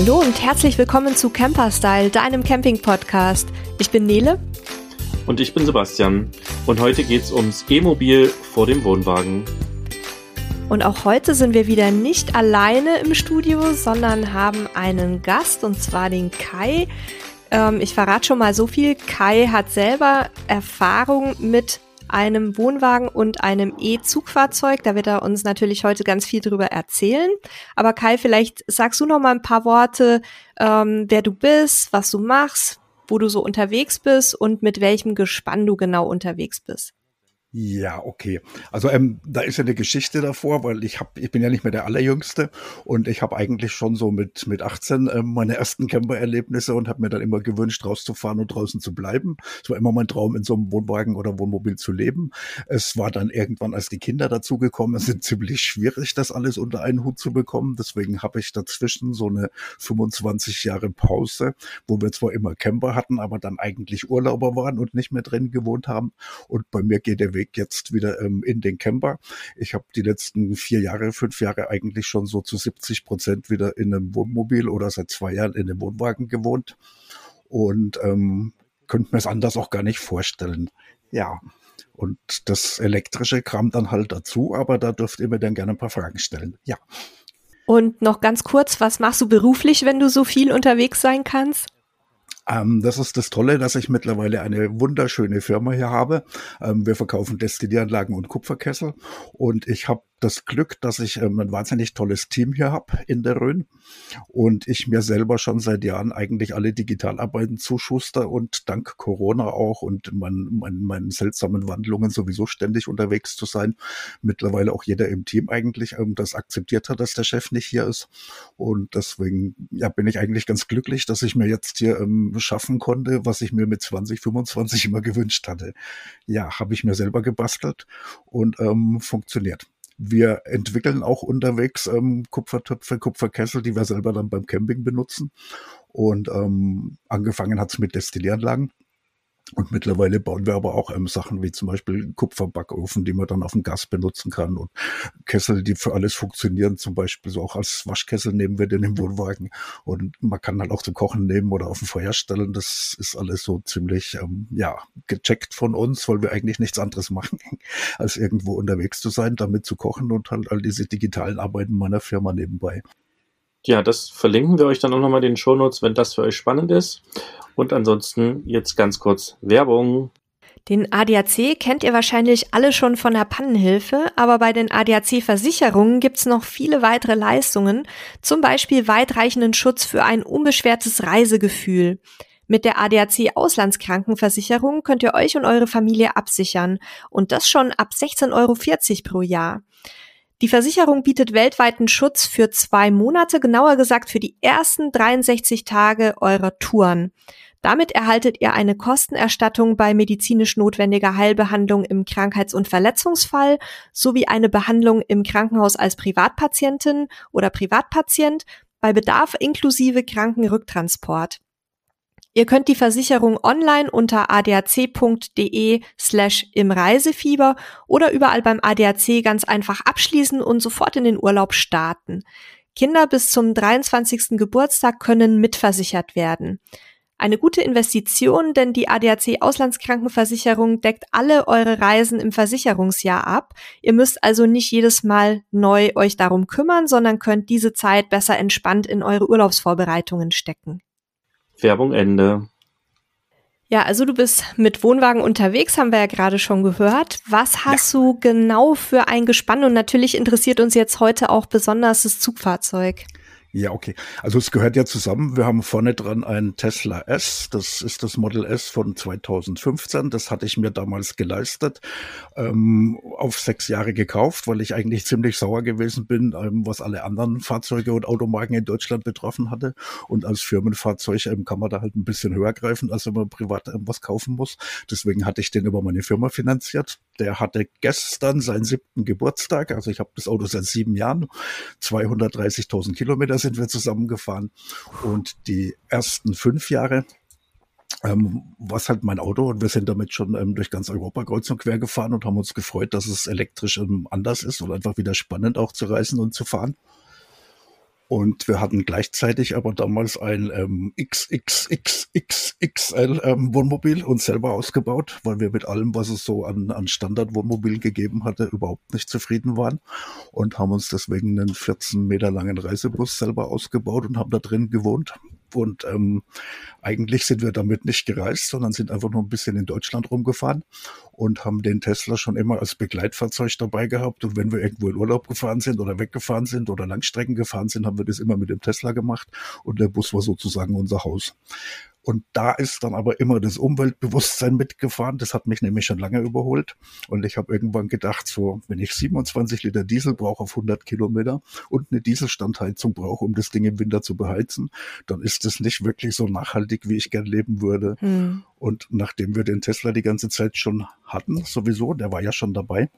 Hallo und herzlich willkommen zu Camperstyle, deinem Camping-Podcast. Ich bin Nele. Und ich bin Sebastian. Und heute geht's ums E-Mobil vor dem Wohnwagen. Und auch heute sind wir wieder nicht alleine im Studio, sondern haben einen Gast, und zwar den Kai. Ähm, ich verrate schon mal so viel. Kai hat selber Erfahrung mit einem Wohnwagen und einem E-Zugfahrzeug. Da wird er uns natürlich heute ganz viel drüber erzählen. Aber Kai, vielleicht sagst du noch mal ein paar Worte, ähm, wer du bist, was du machst, wo du so unterwegs bist und mit welchem Gespann du genau unterwegs bist. Ja, okay. Also ähm, da ist ja eine Geschichte davor, weil ich habe, ich bin ja nicht mehr der allerjüngste und ich habe eigentlich schon so mit mit 18 ähm, meine ersten Camper-Erlebnisse und habe mir dann immer gewünscht, rauszufahren und draußen zu bleiben. Es war immer mein Traum, in so einem Wohnwagen oder Wohnmobil zu leben. Es war dann irgendwann, als die Kinder dazugekommen sind, ziemlich schwierig, das alles unter einen Hut zu bekommen. Deswegen habe ich dazwischen so eine 25 Jahre Pause, wo wir zwar immer Camper hatten, aber dann eigentlich Urlauber waren und nicht mehr drin gewohnt haben. Und bei mir geht der Weg jetzt wieder ähm, in den Camper. Ich habe die letzten vier Jahre, fünf Jahre eigentlich schon so zu 70 Prozent wieder in einem Wohnmobil oder seit zwei Jahren in einem Wohnwagen gewohnt und ähm, könnte mir es anders auch gar nicht vorstellen. Ja. Und das Elektrische kam dann halt dazu, aber da dürft ihr mir dann gerne ein paar Fragen stellen. Ja. Und noch ganz kurz, was machst du beruflich, wenn du so viel unterwegs sein kannst? Ähm, das ist das Tolle, dass ich mittlerweile eine wunderschöne Firma hier habe. Ähm, wir verkaufen Destillieranlagen und Kupferkessel und ich habe das Glück, dass ich ähm, ein wahnsinnig tolles Team hier habe in der Rhön und ich mir selber schon seit Jahren eigentlich alle Digitalarbeiten zuschuster und dank Corona auch und meinen mein, meinen seltsamen Wandlungen sowieso ständig unterwegs zu sein, mittlerweile auch jeder im Team eigentlich ähm, das akzeptiert hat, dass der Chef nicht hier ist und deswegen ja bin ich eigentlich ganz glücklich, dass ich mir jetzt hier ähm, schaffen konnte, was ich mir mit 20, 25 immer gewünscht hatte. Ja, habe ich mir selber gebastelt und ähm, funktioniert. Wir entwickeln auch unterwegs ähm, Kupfertöpfe, Kupferkessel, die wir selber dann beim Camping benutzen. Und ähm, angefangen hat's mit Destillieranlagen. Und mittlerweile bauen wir aber auch ähm, Sachen wie zum Beispiel Kupferbackofen, die man dann auf dem Gas benutzen kann und Kessel, die für alles funktionieren. Zum Beispiel so auch als Waschkessel nehmen wir den im Wohnwagen und man kann halt auch zum Kochen nehmen oder auf dem Feuer stellen. Das ist alles so ziemlich, ähm, ja, gecheckt von uns, weil wir eigentlich nichts anderes machen, als irgendwo unterwegs zu sein, damit zu kochen und halt all diese digitalen Arbeiten meiner Firma nebenbei. Ja, das verlinken wir euch dann auch nochmal in den Shownotes, wenn das für euch spannend ist. Und ansonsten jetzt ganz kurz Werbung. Den ADAC kennt ihr wahrscheinlich alle schon von der Pannenhilfe, aber bei den ADAC-Versicherungen gibt's noch viele weitere Leistungen, zum Beispiel weitreichenden Schutz für ein unbeschwertes Reisegefühl. Mit der ADAC Auslandskrankenversicherung könnt ihr euch und eure Familie absichern und das schon ab 16,40 Euro pro Jahr. Die Versicherung bietet weltweiten Schutz für zwei Monate, genauer gesagt für die ersten 63 Tage eurer Touren. Damit erhaltet ihr eine Kostenerstattung bei medizinisch notwendiger Heilbehandlung im Krankheits- und Verletzungsfall sowie eine Behandlung im Krankenhaus als Privatpatientin oder Privatpatient bei Bedarf inklusive Krankenrücktransport. Ihr könnt die Versicherung online unter adac.de slash im Reisefieber oder überall beim ADAC ganz einfach abschließen und sofort in den Urlaub starten. Kinder bis zum 23. Geburtstag können mitversichert werden. Eine gute Investition, denn die ADAC Auslandskrankenversicherung deckt alle eure Reisen im Versicherungsjahr ab. Ihr müsst also nicht jedes Mal neu euch darum kümmern, sondern könnt diese Zeit besser entspannt in eure Urlaubsvorbereitungen stecken. Werbung Ende. Ja, also du bist mit Wohnwagen unterwegs, haben wir ja gerade schon gehört. Was hast ja. du genau für ein Gespann? Und natürlich interessiert uns jetzt heute auch besonders das Zugfahrzeug. Ja, okay. Also es gehört ja zusammen. Wir haben vorne dran ein Tesla S. Das ist das Model S von 2015. Das hatte ich mir damals geleistet, ähm, auf sechs Jahre gekauft, weil ich eigentlich ziemlich sauer gewesen bin, ähm, was alle anderen Fahrzeuge und Automarken in Deutschland betroffen hatte. Und als Firmenfahrzeug ähm, kann man da halt ein bisschen höher greifen, als wenn man privat ähm, was kaufen muss. Deswegen hatte ich den über meine Firma finanziert. Der hatte gestern seinen siebten Geburtstag. Also ich habe das Auto seit sieben Jahren, 230.000 Kilometer sind wir zusammengefahren. Und die ersten fünf Jahre ähm, was halt mein Auto und wir sind damit schon ähm, durch ganz Europa kreuz und quer gefahren und haben uns gefreut, dass es elektrisch ähm, anders ist und einfach wieder spannend auch zu reisen und zu fahren. Und wir hatten gleichzeitig aber damals ein ähm, XXXXXL ähm, Wohnmobil uns selber ausgebaut, weil wir mit allem, was es so an, an Standardwohnmobilen gegeben hatte, überhaupt nicht zufrieden waren und haben uns deswegen einen 14 Meter langen Reisebus selber ausgebaut und haben da drin gewohnt. Und ähm, eigentlich sind wir damit nicht gereist, sondern sind einfach nur ein bisschen in Deutschland rumgefahren und haben den Tesla schon immer als Begleitfahrzeug dabei gehabt. Und wenn wir irgendwo in Urlaub gefahren sind oder weggefahren sind oder Langstrecken gefahren sind, haben wir das immer mit dem Tesla gemacht. Und der Bus war sozusagen unser Haus. Und da ist dann aber immer das Umweltbewusstsein mitgefahren. Das hat mich nämlich schon lange überholt. Und ich habe irgendwann gedacht, so, wenn ich 27 Liter Diesel brauche auf 100 Kilometer und eine Dieselstandheizung brauche, um das Ding im Winter zu beheizen, dann ist das nicht wirklich so nachhaltig, wie ich gern leben würde. Hm. Und nachdem wir den Tesla die ganze Zeit schon hatten, sowieso, der war ja schon dabei,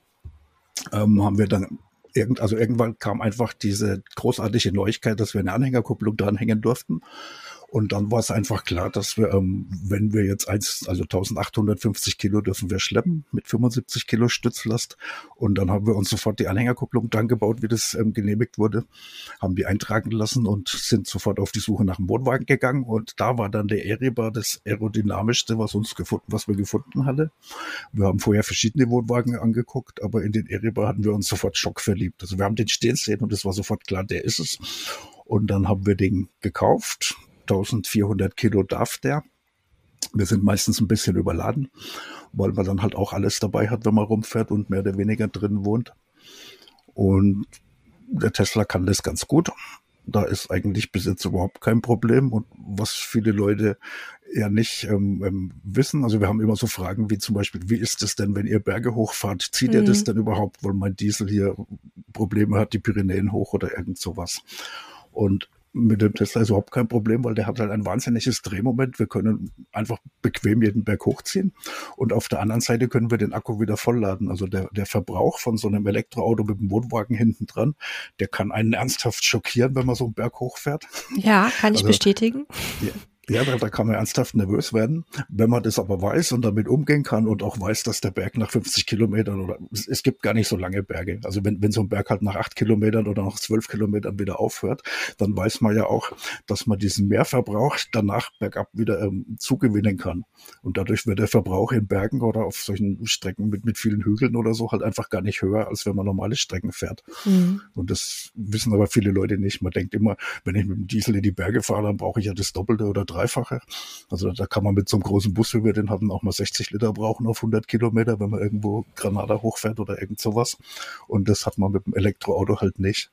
ähm, haben wir dann irgend, also irgendwann kam einfach diese großartige Neuigkeit, dass wir eine Anhängerkupplung dranhängen durften. Und dann war es einfach klar, dass wir, ähm, wenn wir jetzt eins, also 1850 Kilo dürfen wir schleppen mit 75 Kilo Stützlast. Und dann haben wir uns sofort die Anhängerkupplung dran gebaut, wie das ähm, genehmigt wurde, haben die eintragen lassen und sind sofort auf die Suche nach einem Wohnwagen gegangen. Und da war dann der Eribar das aerodynamischste, was uns gefunden, was wir gefunden hatten. Wir haben vorher verschiedene Wohnwagen angeguckt, aber in den Eribar hatten wir uns sofort schockverliebt. Also wir haben den stehen sehen und es war sofort klar, der ist es. Und dann haben wir den gekauft, 1400 Kilo darf der. Wir sind meistens ein bisschen überladen, weil man dann halt auch alles dabei hat, wenn man rumfährt und mehr oder weniger drin wohnt. Und der Tesla kann das ganz gut. Da ist eigentlich bis jetzt überhaupt kein Problem. Und was viele Leute ja nicht ähm, ähm, wissen, also wir haben immer so Fragen wie zum Beispiel, wie ist es denn, wenn ihr Berge hochfahrt? Zieht mhm. ihr das denn überhaupt, weil mein Diesel hier Probleme hat, die Pyrenäen hoch oder irgend sowas? Und mit dem Tesla ist überhaupt kein Problem, weil der hat halt ein wahnsinniges Drehmoment. Wir können einfach bequem jeden Berg hochziehen. Und auf der anderen Seite können wir den Akku wieder vollladen. Also der, der Verbrauch von so einem Elektroauto mit dem Wohnwagen hinten dran, der kann einen ernsthaft schockieren, wenn man so einen Berg hochfährt. Ja, kann ich also, bestätigen. Ja, ja, da, da kann man ernsthaft nervös werden. Wenn man das aber weiß und damit umgehen kann und auch weiß, dass der Berg nach 50 Kilometern oder es, es gibt gar nicht so lange Berge. Also wenn, wenn so ein Berg halt nach acht Kilometern oder nach zwölf Kilometern wieder aufhört, dann weiß man ja auch, dass man diesen Mehrverbrauch danach bergab wieder ähm, zugewinnen kann. Und dadurch wird der Verbrauch in Bergen oder auf solchen Strecken mit, mit vielen Hügeln oder so halt einfach gar nicht höher, als wenn man normale Strecken fährt. Mhm. Und das wissen aber viele Leute nicht. Man denkt immer, wenn ich mit dem Diesel in die Berge fahre, dann brauche ich ja das Doppelte oder drei Dreifache. Also da kann man mit so einem großen Bus, wie wir den hatten, auch mal 60 Liter brauchen auf 100 Kilometer, wenn man irgendwo Granada hochfährt oder irgend sowas. Und das hat man mit dem Elektroauto halt nicht.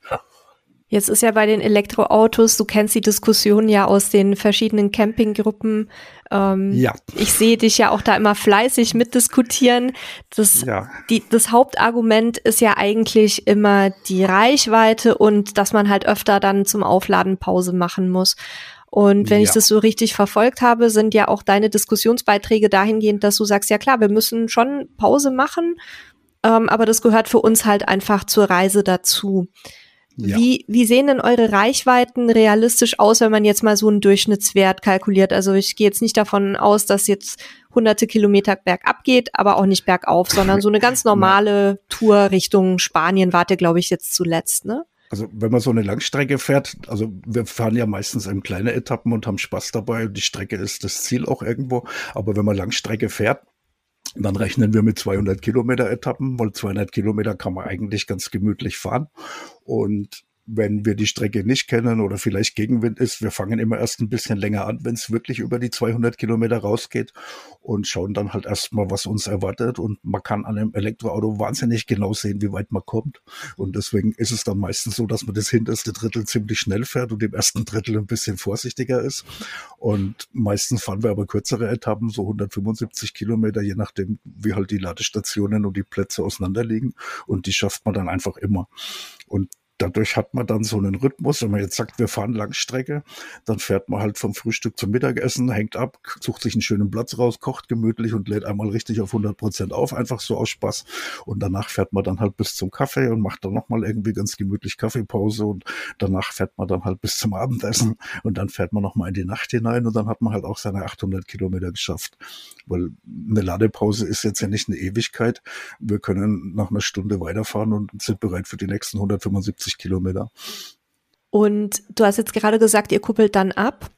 Jetzt ist ja bei den Elektroautos, du kennst die Diskussion ja aus den verschiedenen Campinggruppen. Ähm, ja. Ich sehe dich ja auch da immer fleißig mitdiskutieren. Das, ja. die, das Hauptargument ist ja eigentlich immer die Reichweite und dass man halt öfter dann zum Aufladen Pause machen muss. Und wenn ja. ich das so richtig verfolgt habe, sind ja auch deine Diskussionsbeiträge dahingehend, dass du sagst, ja klar, wir müssen schon Pause machen, ähm, aber das gehört für uns halt einfach zur Reise dazu. Ja. Wie, wie sehen denn eure Reichweiten realistisch aus, wenn man jetzt mal so einen Durchschnittswert kalkuliert? Also ich gehe jetzt nicht davon aus, dass jetzt hunderte Kilometer bergab geht, aber auch nicht bergauf, sondern so eine ganz normale Tour Richtung Spanien warte, glaube ich, jetzt zuletzt, ne? Also wenn man so eine Langstrecke fährt, also wir fahren ja meistens in kleine Etappen und haben Spaß dabei und die Strecke ist das Ziel auch irgendwo. Aber wenn man Langstrecke fährt, dann rechnen wir mit 200 Kilometer Etappen, weil 200 Kilometer kann man eigentlich ganz gemütlich fahren. Und wenn wir die Strecke nicht kennen oder vielleicht Gegenwind ist, wir fangen immer erst ein bisschen länger an, wenn es wirklich über die 200 Kilometer rausgeht und schauen dann halt erstmal, was uns erwartet. Und man kann an einem Elektroauto wahnsinnig genau sehen, wie weit man kommt. Und deswegen ist es dann meistens so, dass man das hinterste Drittel ziemlich schnell fährt und im ersten Drittel ein bisschen vorsichtiger ist. Und meistens fahren wir aber kürzere Etappen, so 175 Kilometer, je nachdem, wie halt die Ladestationen und die Plätze auseinanderliegen. Und die schafft man dann einfach immer. Und dadurch hat man dann so einen Rhythmus. Wenn man jetzt sagt, wir fahren Langstrecke, dann fährt man halt vom Frühstück zum Mittagessen, hängt ab, sucht sich einen schönen Platz raus, kocht gemütlich und lädt einmal richtig auf 100 Prozent auf, einfach so aus Spaß. Und danach fährt man dann halt bis zum Kaffee und macht dann nochmal irgendwie ganz gemütlich Kaffeepause und danach fährt man dann halt bis zum Abendessen und dann fährt man nochmal in die Nacht hinein und dann hat man halt auch seine 800 Kilometer geschafft. Weil eine Ladepause ist jetzt ja nicht eine Ewigkeit. Wir können nach einer Stunde weiterfahren und sind bereit für die nächsten 175 50 Kilometer. Und du hast jetzt gerade gesagt, ihr kuppelt dann ab.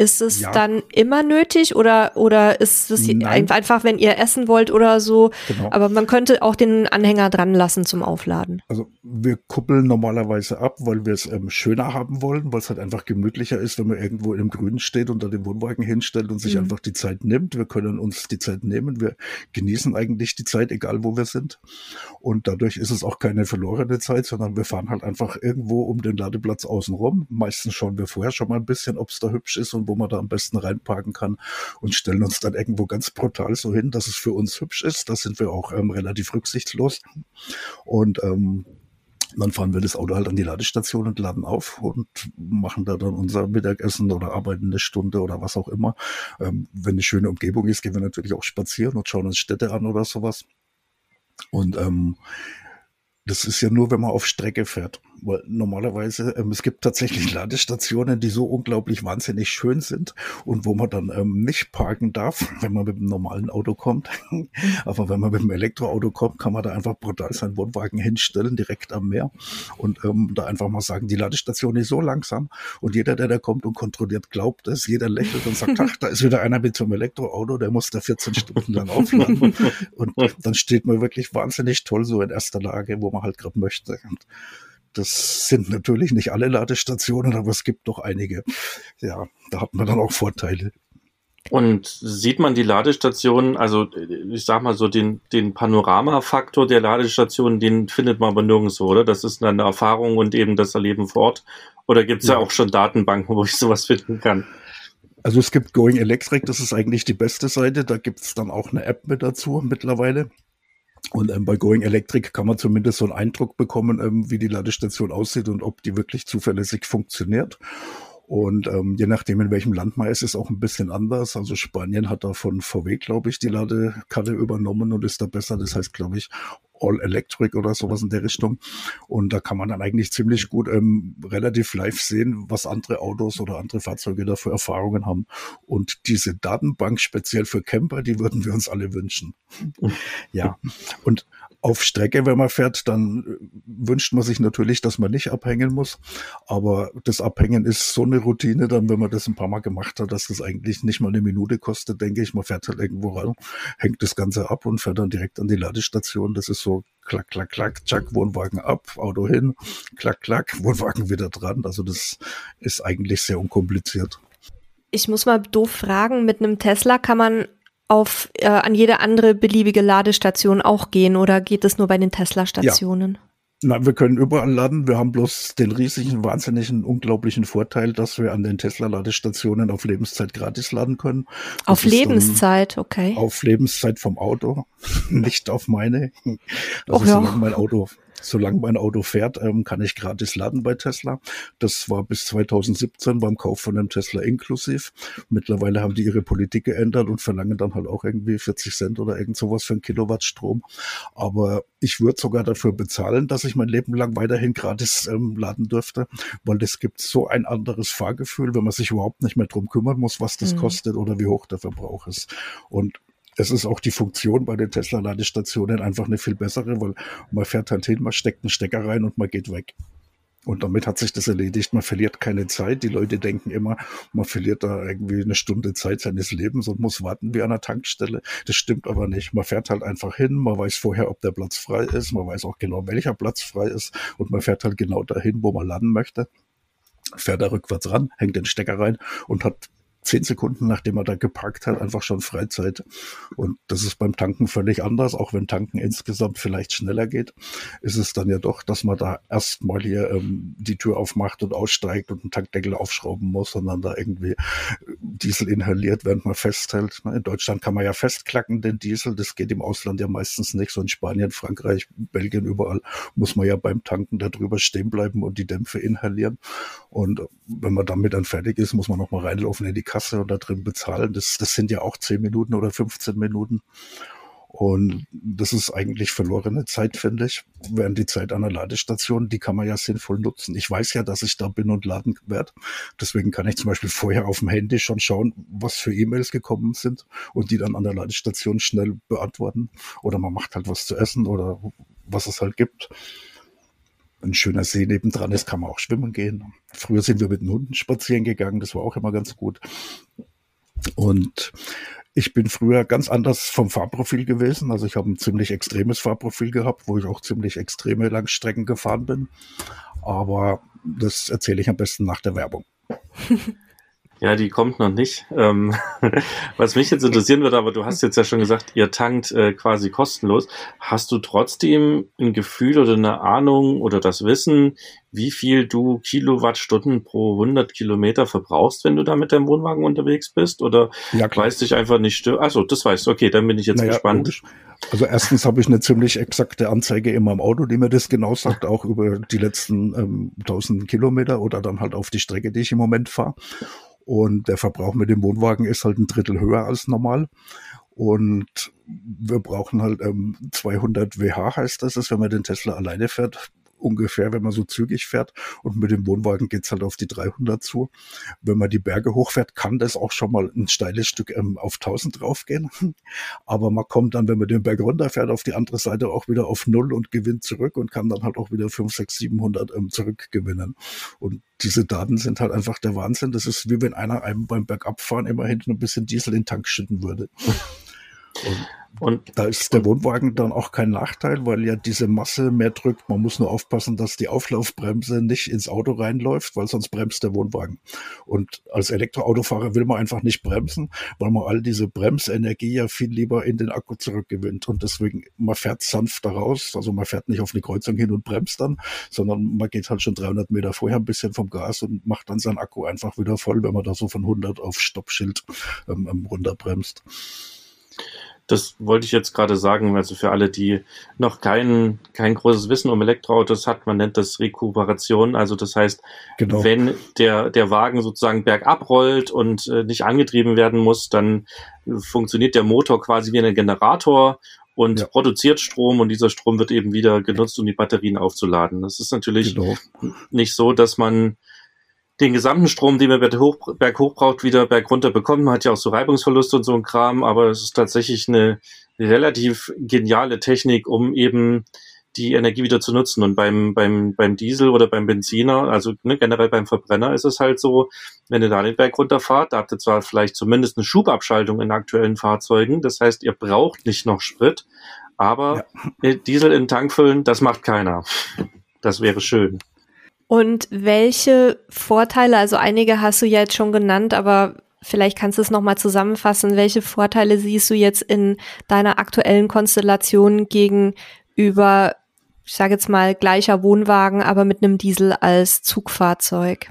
Ist es ja. dann immer nötig oder, oder ist es Nein. einfach, wenn ihr essen wollt oder so? Genau. Aber man könnte auch den Anhänger dran lassen zum Aufladen. Also wir kuppeln normalerweise ab, weil wir es ähm, schöner haben wollen, weil es halt einfach gemütlicher ist, wenn man irgendwo im Grünen steht und da den Wohnwagen hinstellt und sich mhm. einfach die Zeit nimmt. Wir können uns die Zeit nehmen. Wir genießen eigentlich die Zeit, egal wo wir sind. Und dadurch ist es auch keine verlorene Zeit, sondern wir fahren halt einfach irgendwo um den Ladeplatz außenrum. Meistens schauen wir vorher schon mal ein bisschen, ob es da hübsch ist und wo man da am besten reinparken kann und stellen uns dann irgendwo ganz brutal so hin, dass es für uns hübsch ist. Da sind wir auch ähm, relativ rücksichtslos. Und ähm, dann fahren wir das Auto halt an die Ladestation und laden auf und machen da dann unser Mittagessen oder arbeiten eine Stunde oder was auch immer. Ähm, wenn eine schöne Umgebung ist, gehen wir natürlich auch spazieren und schauen uns Städte an oder sowas. Und ähm, das ist ja nur, wenn man auf Strecke fährt. Weil normalerweise, ähm, es gibt tatsächlich Ladestationen, die so unglaublich wahnsinnig schön sind und wo man dann ähm, nicht parken darf, wenn man mit einem normalen Auto kommt. Aber wenn man mit einem Elektroauto kommt, kann man da einfach brutal seinen Wohnwagen hinstellen, direkt am Meer. Und ähm, da einfach mal sagen, die Ladestation ist so langsam. Und jeder, der da kommt und kontrolliert, glaubt es. Jeder lächelt und sagt, ach, da ist wieder einer mit so einem Elektroauto, der muss da 14 Stunden lang aufladen. Und, und dann steht man wirklich wahnsinnig toll so in erster Lage, wo man halt gerade möchte. Und das sind natürlich nicht alle Ladestationen, aber es gibt doch einige. Ja, da hat man dann auch Vorteile. Und sieht man die Ladestationen, also ich sag mal so, den, den Panoramafaktor der Ladestationen, den findet man aber nirgendwo, oder? Das ist eine Erfahrung und eben das Erleben vor Ort. Oder gibt es ja. ja auch schon Datenbanken, wo ich sowas finden kann? Also es gibt Going Electric, das ist eigentlich die beste Seite. Da gibt es dann auch eine App mit dazu mittlerweile. Und ähm, bei Going Electric kann man zumindest so einen Eindruck bekommen, ähm, wie die Ladestation aussieht und ob die wirklich zuverlässig funktioniert. Und ähm, je nachdem, in welchem Land man ist, ist auch ein bisschen anders. Also Spanien hat da von VW, glaube ich, die Ladekarte übernommen und ist da besser. Das heißt, glaube ich, All Electric oder sowas in der Richtung. Und da kann man dann eigentlich ziemlich gut ähm, relativ live sehen, was andere Autos oder andere Fahrzeuge da für Erfahrungen haben. Und diese Datenbank speziell für Camper, die würden wir uns alle wünschen. ja. Und auf Strecke, wenn man fährt, dann wünscht man sich natürlich, dass man nicht abhängen muss. Aber das Abhängen ist so eine Routine, dann, wenn man das ein paar Mal gemacht hat, dass das eigentlich nicht mal eine Minute kostet, denke ich. Man fährt halt irgendwo ran, hängt das Ganze ab und fährt dann direkt an die Ladestation. Das ist so klack, klack, klack, zack, Wohnwagen ab, Auto hin, klack, klack, Wohnwagen wieder dran. Also das ist eigentlich sehr unkompliziert. Ich muss mal doof fragen, mit einem Tesla kann man auf äh, an jede andere beliebige Ladestation auch gehen oder geht es nur bei den Tesla-Stationen? Ja. Nein, wir können überall laden. Wir haben bloß den riesigen, wahnsinnigen, unglaublichen Vorteil, dass wir an den Tesla-Ladestationen auf Lebenszeit gratis laden können. Das auf Lebenszeit, okay. Auf Lebenszeit vom Auto, nicht auf meine. Also oh, ja. mein Auto solange mein Auto fährt, ähm, kann ich gratis laden bei Tesla. Das war bis 2017 beim Kauf von einem Tesla inklusiv. Mittlerweile haben die ihre Politik geändert und verlangen dann halt auch irgendwie 40 Cent oder irgend sowas für einen Kilowatt Strom. Aber ich würde sogar dafür bezahlen, dass ich mein Leben lang weiterhin gratis ähm, laden dürfte, weil es gibt so ein anderes Fahrgefühl, wenn man sich überhaupt nicht mehr drum kümmern muss, was das mhm. kostet oder wie hoch der Verbrauch ist. Und es ist auch die Funktion bei den Tesla-Ladestationen einfach eine viel bessere, weil man fährt halt hin, man steckt einen Stecker rein und man geht weg. Und damit hat sich das erledigt. Man verliert keine Zeit. Die Leute denken immer, man verliert da irgendwie eine Stunde Zeit seines Lebens und muss warten wie an einer Tankstelle. Das stimmt aber nicht. Man fährt halt einfach hin. Man weiß vorher, ob der Platz frei ist. Man weiß auch genau, welcher Platz frei ist. Und man fährt halt genau dahin, wo man laden möchte. Fährt da rückwärts ran, hängt den Stecker rein und hat zehn Sekunden, nachdem er da geparkt hat, einfach schon Freizeit. Und das ist beim Tanken völlig anders. Auch wenn Tanken insgesamt vielleicht schneller geht, ist es dann ja doch, dass man da erstmal hier ähm, die Tür aufmacht und aussteigt und einen Tankdeckel aufschrauben muss, sondern da irgendwie Diesel inhaliert, während man festhält. In Deutschland kann man ja festklacken, den Diesel. Das geht im Ausland ja meistens nicht. So in Spanien, Frankreich, Belgien, überall muss man ja beim Tanken da drüber stehen bleiben und die Dämpfe inhalieren. Und wenn man damit dann fertig ist, muss man nochmal reinlaufen in die Kasse und da drin bezahlen. Das, das sind ja auch 10 Minuten oder 15 Minuten. Und das ist eigentlich verlorene Zeit, finde ich. Während die Zeit an der Ladestation, die kann man ja sinnvoll nutzen. Ich weiß ja, dass ich da bin und laden werde. Deswegen kann ich zum Beispiel vorher auf dem Handy schon schauen, was für E-Mails gekommen sind und die dann an der Ladestation schnell beantworten. Oder man macht halt was zu essen oder was es halt gibt. Ein schöner See nebendran ist, kann man auch schwimmen gehen. Früher sind wir mit den Hunden spazieren gegangen, das war auch immer ganz gut. Und ich bin früher ganz anders vom Fahrprofil gewesen. Also ich habe ein ziemlich extremes Fahrprofil gehabt, wo ich auch ziemlich extreme Langstrecken gefahren bin. Aber das erzähle ich am besten nach der Werbung. Ja, die kommt noch nicht. Ähm, was mich jetzt interessieren wird, aber du hast jetzt ja schon gesagt, ihr tankt äh, quasi kostenlos. Hast du trotzdem ein Gefühl oder eine Ahnung oder das Wissen, wie viel du Kilowattstunden pro 100 Kilometer verbrauchst, wenn du da mit deinem Wohnwagen unterwegs bist? Oder ja, weißt dich einfach nicht still? Achso, das weißt du. Okay, dann bin ich jetzt naja, gespannt. Logisch. Also erstens habe ich eine ziemlich exakte Anzeige in meinem Auto, die mir das genau sagt, auch über die letzten ähm, 1000 Kilometer oder dann halt auf die Strecke, die ich im Moment fahre. Und der Verbrauch mit dem Wohnwagen ist halt ein Drittel höher als normal. Und wir brauchen halt ähm, 200 WH heißt das, ist, wenn man den Tesla alleine fährt, ungefähr, wenn man so zügig fährt. Und mit dem Wohnwagen geht's halt auf die 300 zu. Wenn man die Berge hochfährt, kann das auch schon mal ein steiles Stück ähm, auf 1000 draufgehen. Aber man kommt dann, wenn man den Berg runterfährt, auf die andere Seite auch wieder auf Null und gewinnt zurück und kann dann halt auch wieder 5, 6, 700 ähm, zurückgewinnen. Und diese Daten sind halt einfach der Wahnsinn. Das ist wie wenn einer einem beim Bergabfahren immer hinten ein bisschen Diesel in den Tank schütten würde. Und und da ist der Wohnwagen dann auch kein Nachteil, weil ja diese Masse mehr drückt. Man muss nur aufpassen, dass die Auflaufbremse nicht ins Auto reinläuft, weil sonst bremst der Wohnwagen. Und als Elektroautofahrer will man einfach nicht bremsen, weil man all diese Bremsenergie ja viel lieber in den Akku zurückgewinnt. Und deswegen, man fährt sanft da raus. Also man fährt nicht auf eine Kreuzung hin und bremst dann, sondern man geht halt schon 300 Meter vorher ein bisschen vom Gas und macht dann seinen Akku einfach wieder voll, wenn man da so von 100 auf Stoppschild ähm, ähm runterbremst. Das wollte ich jetzt gerade sagen, also für alle, die noch kein, kein großes Wissen um Elektroautos hat, man nennt das Rekuperation. Also das heißt, genau. wenn der, der Wagen sozusagen bergab rollt und äh, nicht angetrieben werden muss, dann funktioniert der Motor quasi wie ein Generator und ja. produziert Strom und dieser Strom wird eben wieder genutzt, um die Batterien aufzuladen. Das ist natürlich genau. nicht so, dass man den gesamten Strom, den man berghoch, braucht, wieder bergunter bekommen. Man hat ja auch so Reibungsverluste und so ein Kram, aber es ist tatsächlich eine relativ geniale Technik, um eben die Energie wieder zu nutzen. Und beim, beim, beim Diesel oder beim Benziner, also ne, generell beim Verbrenner ist es halt so, wenn ihr da den Berg runterfahrt, da habt ihr zwar vielleicht zumindest eine Schubabschaltung in aktuellen Fahrzeugen, das heißt, ihr braucht nicht noch Sprit, aber ja. Diesel in den Tank füllen, das macht keiner. Das wäre schön. Und welche Vorteile, also einige hast du ja jetzt schon genannt, aber vielleicht kannst du es nochmal zusammenfassen, welche Vorteile siehst du jetzt in deiner aktuellen Konstellation gegenüber, ich sage jetzt mal, gleicher Wohnwagen, aber mit einem Diesel als Zugfahrzeug?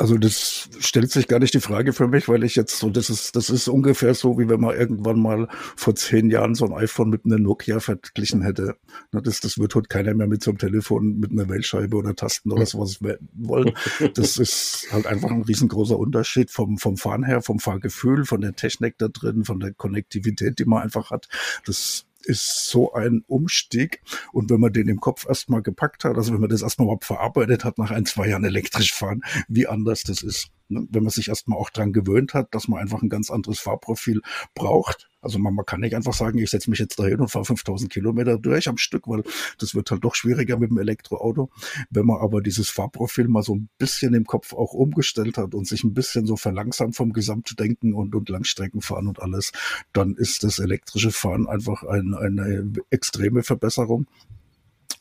Also das stellt sich gar nicht die Frage für mich, weil ich jetzt so, das ist, das ist ungefähr so, wie wenn man irgendwann mal vor zehn Jahren so ein iPhone mit einem Nokia verglichen hätte. Das, das wird heute keiner mehr mit so einem Telefon mit einer Wählscheibe oder Tasten oder sowas wollen. Das ist halt einfach ein riesengroßer Unterschied vom, vom Fahren her, vom Fahrgefühl, von der Technik da drin, von der Konnektivität, die man einfach hat. Das ist so ein Umstieg. Und wenn man den im Kopf erstmal gepackt hat, also wenn man das erstmal überhaupt verarbeitet hat, nach ein, zwei Jahren elektrisch fahren, wie anders das ist. Ne? Wenn man sich erstmal auch dran gewöhnt hat, dass man einfach ein ganz anderes Fahrprofil braucht. Also man, man kann nicht einfach sagen, ich setze mich jetzt dahin und fahre 5000 Kilometer durch am Stück, weil das wird halt doch schwieriger mit dem Elektroauto. Wenn man aber dieses Fahrprofil mal so ein bisschen im Kopf auch umgestellt hat und sich ein bisschen so verlangsamt vom Gesamtdenken und, und Langstreckenfahren und alles, dann ist das elektrische Fahren einfach ein, eine extreme Verbesserung.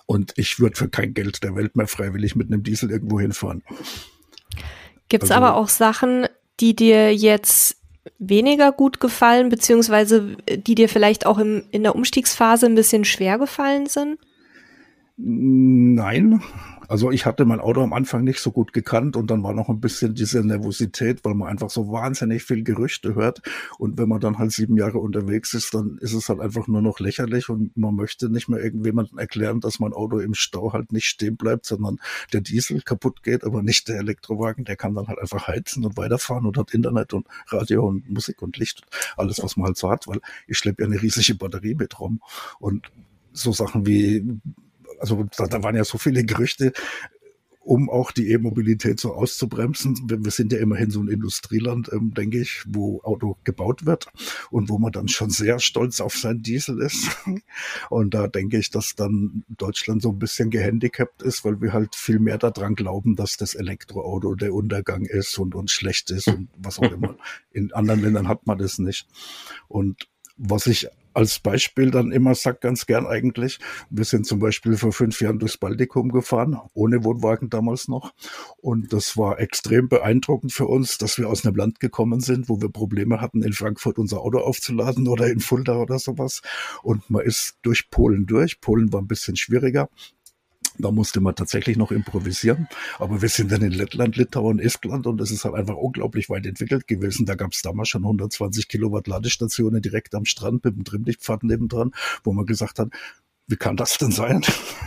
Und ich würde für kein Geld der Welt mehr freiwillig mit einem Diesel irgendwo hinfahren. Gibt es also, aber auch Sachen, die dir jetzt weniger gut gefallen, beziehungsweise die dir vielleicht auch im, in der Umstiegsphase ein bisschen schwer gefallen sind? Nein, also ich hatte mein Auto am Anfang nicht so gut gekannt und dann war noch ein bisschen diese Nervosität, weil man einfach so wahnsinnig viel Gerüchte hört. Und wenn man dann halt sieben Jahre unterwegs ist, dann ist es halt einfach nur noch lächerlich und man möchte nicht mehr irgendjemandem erklären, dass mein Auto im Stau halt nicht stehen bleibt, sondern der Diesel kaputt geht, aber nicht der Elektrowagen. Der kann dann halt einfach heizen und weiterfahren und hat Internet und Radio und Musik und Licht, alles, was man halt so hat, weil ich schleppe ja eine riesige Batterie mit rum. Und so Sachen wie also da, da waren ja so viele Gerüchte um auch die E-Mobilität so auszubremsen. Wir, sind ja immerhin so ein Industrieland, ähm, denke ich, wo Auto gebaut wird und wo man dann schon sehr stolz auf sein Diesel ist. Und da denke ich, dass dann Deutschland so ein bisschen gehandicapt ist, weil wir halt viel mehr daran glauben, dass das Elektroauto der Untergang ist und, und schlecht ist und was auch immer. In anderen Ländern hat man das nicht. Und was ich als Beispiel dann immer sagt ganz gern eigentlich, wir sind zum Beispiel vor fünf Jahren durchs Baltikum gefahren, ohne Wohnwagen damals noch. Und das war extrem beeindruckend für uns, dass wir aus einem Land gekommen sind, wo wir Probleme hatten, in Frankfurt unser Auto aufzuladen oder in Fulda oder sowas. Und man ist durch Polen durch. Polen war ein bisschen schwieriger. Da musste man tatsächlich noch improvisieren. Aber wir sind dann in Lettland, Litauen, Estland und das ist halt einfach unglaublich weit entwickelt gewesen. Da gab es damals schon 120 Kilowatt Ladestationen direkt am Strand mit dem Trimmlichtpfad nebendran, wo man gesagt hat, wie kann das denn sein,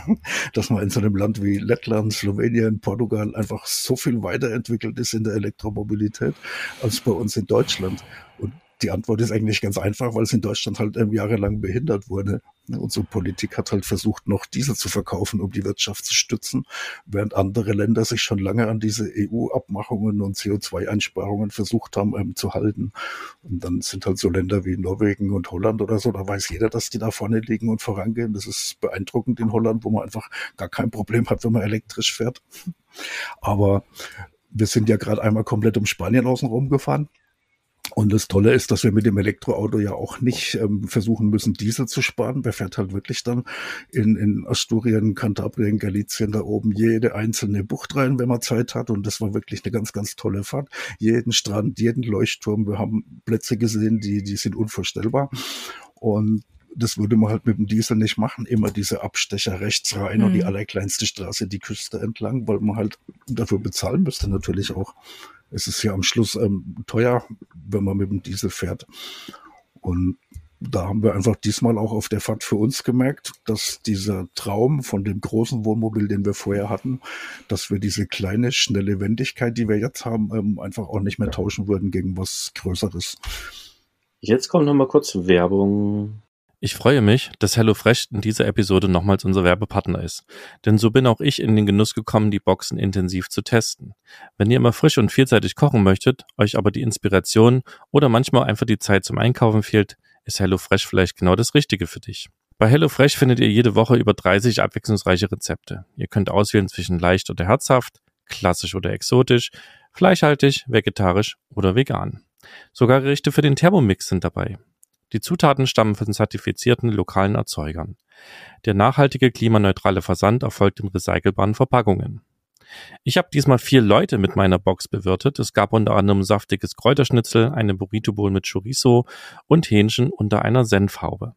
dass man in so einem Land wie Lettland, Slowenien, Portugal einfach so viel weiterentwickelt ist in der Elektromobilität als bei uns in Deutschland? Und die Antwort ist eigentlich ganz einfach, weil es in Deutschland halt ähm, jahrelang behindert wurde. Ne, unsere Politik hat halt versucht, noch Diesel zu verkaufen, um die Wirtschaft zu stützen, während andere Länder sich schon lange an diese EU-Abmachungen und CO2-Einsparungen versucht haben ähm, zu halten. Und dann sind halt so Länder wie Norwegen und Holland oder so, da weiß jeder, dass die da vorne liegen und vorangehen. Das ist beeindruckend in Holland, wo man einfach gar kein Problem hat, wenn man elektrisch fährt. Aber wir sind ja gerade einmal komplett um Spanien außen gefahren und das Tolle ist, dass wir mit dem Elektroauto ja auch nicht ähm, versuchen müssen, Diesel zu sparen. Wer fährt halt wirklich dann in, in Asturien, Kantabrien, Galicien da oben jede einzelne Bucht rein, wenn man Zeit hat. Und das war wirklich eine ganz, ganz tolle Fahrt. Jeden Strand, jeden Leuchtturm. Wir haben Plätze gesehen, die, die sind unvorstellbar. Und das würde man halt mit dem Diesel nicht machen. Immer diese Abstecher rechts rein mhm. und die mhm. allerkleinste Straße die Küste entlang, weil man halt dafür bezahlen müsste natürlich auch es ist ja am Schluss ähm, teuer, wenn man mit dem Diesel fährt. Und da haben wir einfach diesmal auch auf der Fahrt für uns gemerkt, dass dieser Traum von dem großen Wohnmobil, den wir vorher hatten, dass wir diese kleine, schnelle Wendigkeit, die wir jetzt haben, ähm, einfach auch nicht mehr tauschen würden gegen was Größeres. Jetzt kommt noch mal kurz Werbung. Ich freue mich, dass HelloFresh in dieser Episode nochmals unser Werbepartner ist. Denn so bin auch ich in den Genuss gekommen, die Boxen intensiv zu testen. Wenn ihr immer frisch und vielseitig kochen möchtet, euch aber die Inspiration oder manchmal einfach die Zeit zum Einkaufen fehlt, ist HelloFresh vielleicht genau das Richtige für dich. Bei HelloFresh findet ihr jede Woche über 30 abwechslungsreiche Rezepte. Ihr könnt auswählen zwischen leicht oder herzhaft, klassisch oder exotisch, fleischhaltig, vegetarisch oder vegan. Sogar Gerichte für den Thermomix sind dabei. Die Zutaten stammen von zertifizierten lokalen Erzeugern. Der nachhaltige klimaneutrale Versand erfolgt in recycelbaren Verpackungen. Ich habe diesmal vier Leute mit meiner Box bewirtet. Es gab unter anderem saftiges Kräuterschnitzel, eine Burrito Bowl mit Chorizo und Hähnchen unter einer Senfhaube.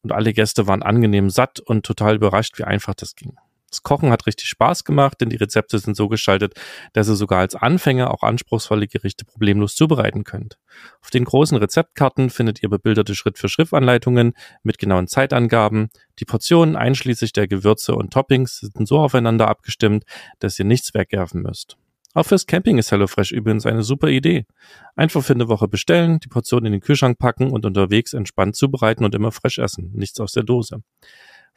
Und alle Gäste waren angenehm satt und total überrascht, wie einfach das ging. Das Kochen hat richtig Spaß gemacht, denn die Rezepte sind so gestaltet, dass ihr sogar als Anfänger auch anspruchsvolle Gerichte problemlos zubereiten könnt. Auf den großen Rezeptkarten findet ihr bebilderte Schritt-für-Schritt-Anleitungen mit genauen Zeitangaben. Die Portionen einschließlich der Gewürze und Toppings sind so aufeinander abgestimmt, dass ihr nichts wegwerfen müsst. Auch fürs Camping ist HelloFresh übrigens eine super Idee. Einfach für eine Woche bestellen, die Portion in den Kühlschrank packen und unterwegs entspannt zubereiten und immer fresh essen. Nichts aus der Dose.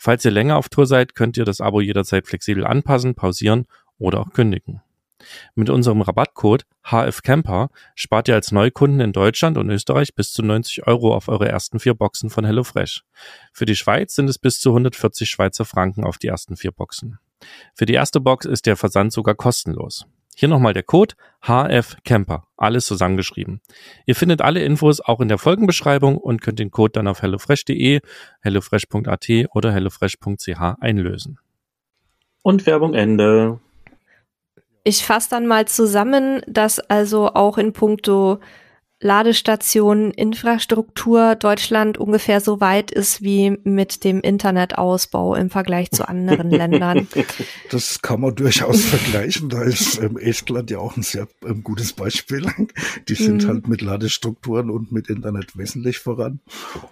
Falls ihr länger auf Tour seid, könnt ihr das Abo jederzeit flexibel anpassen, pausieren oder auch kündigen. Mit unserem Rabattcode HFCamper spart ihr als Neukunden in Deutschland und Österreich bis zu 90 Euro auf eure ersten vier Boxen von HelloFresh. Für die Schweiz sind es bis zu 140 Schweizer Franken auf die ersten vier Boxen. Für die erste Box ist der Versand sogar kostenlos. Hier nochmal der Code HFCamper, alles zusammengeschrieben. Ihr findet alle Infos auch in der Folgenbeschreibung und könnt den Code dann auf hellofresh.de, hellofresh.at oder hellofresh.ch einlösen. Und Werbung Ende. Ich fasse dann mal zusammen, dass also auch in puncto Ladestationen, Infrastruktur Deutschland ungefähr so weit ist wie mit dem Internetausbau im Vergleich zu anderen Ländern. Das kann man durchaus vergleichen. Da ist ähm, Estland ja auch ein sehr ähm, gutes Beispiel. Die sind mhm. halt mit Ladestrukturen und mit Internet wesentlich voran.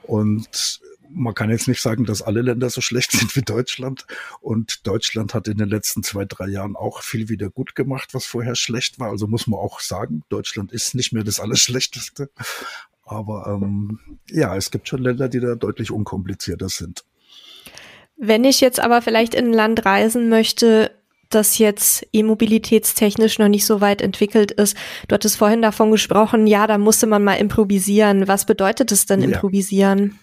Und man kann jetzt nicht sagen, dass alle Länder so schlecht sind wie Deutschland. Und Deutschland hat in den letzten zwei, drei Jahren auch viel wieder gut gemacht, was vorher schlecht war. Also muss man auch sagen, Deutschland ist nicht mehr das Allerschlechteste. Aber ähm, ja, es gibt schon Länder, die da deutlich unkomplizierter sind. Wenn ich jetzt aber vielleicht in ein Land reisen möchte, das jetzt e-mobilitätstechnisch noch nicht so weit entwickelt ist. Du hattest vorhin davon gesprochen, ja, da musste man mal improvisieren. Was bedeutet es denn, improvisieren?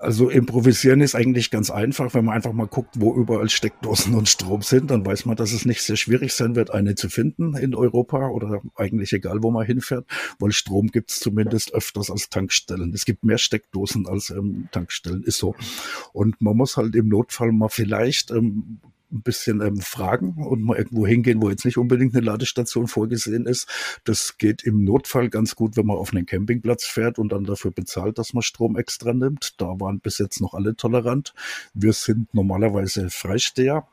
Also improvisieren ist eigentlich ganz einfach, wenn man einfach mal guckt, wo überall Steckdosen und Strom sind, dann weiß man, dass es nicht sehr schwierig sein wird, eine zu finden in Europa oder eigentlich egal, wo man hinfährt, weil Strom gibt es zumindest öfters als Tankstellen. Es gibt mehr Steckdosen als ähm, Tankstellen, ist so. Und man muss halt im Notfall mal vielleicht ähm, ein bisschen ähm, fragen und mal irgendwo hingehen, wo jetzt nicht unbedingt eine Ladestation vorgesehen ist. Das geht im Notfall ganz gut, wenn man auf einen Campingplatz fährt und dann dafür bezahlt, dass man Strom extra nimmt. Da waren bis jetzt noch alle tolerant. Wir sind normalerweise Freisteher.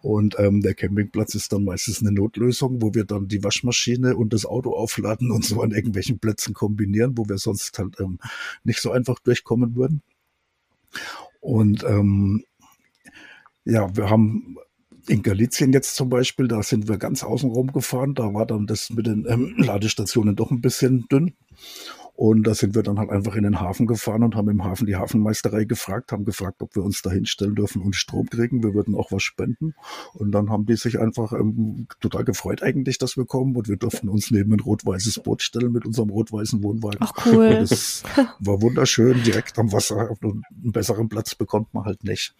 Und ähm, der Campingplatz ist dann meistens eine Notlösung, wo wir dann die Waschmaschine und das Auto aufladen und so an irgendwelchen Plätzen kombinieren, wo wir sonst halt ähm, nicht so einfach durchkommen würden. Und ähm, ja, wir haben in Galizien jetzt zum Beispiel, da sind wir ganz außen rum gefahren. Da war dann das mit den ähm, Ladestationen doch ein bisschen dünn. Und da sind wir dann halt einfach in den Hafen gefahren und haben im Hafen die Hafenmeisterei gefragt, haben gefragt, ob wir uns da hinstellen dürfen und Strom kriegen. Wir würden auch was spenden. Und dann haben die sich einfach ähm, total gefreut eigentlich, dass wir kommen. Und wir durften uns neben ein rot-weißes Boot stellen mit unserem rot-weißen Wohnwagen. Ach cool. Und das war wunderschön, direkt am Wasser. Und einen besseren Platz bekommt man halt nicht.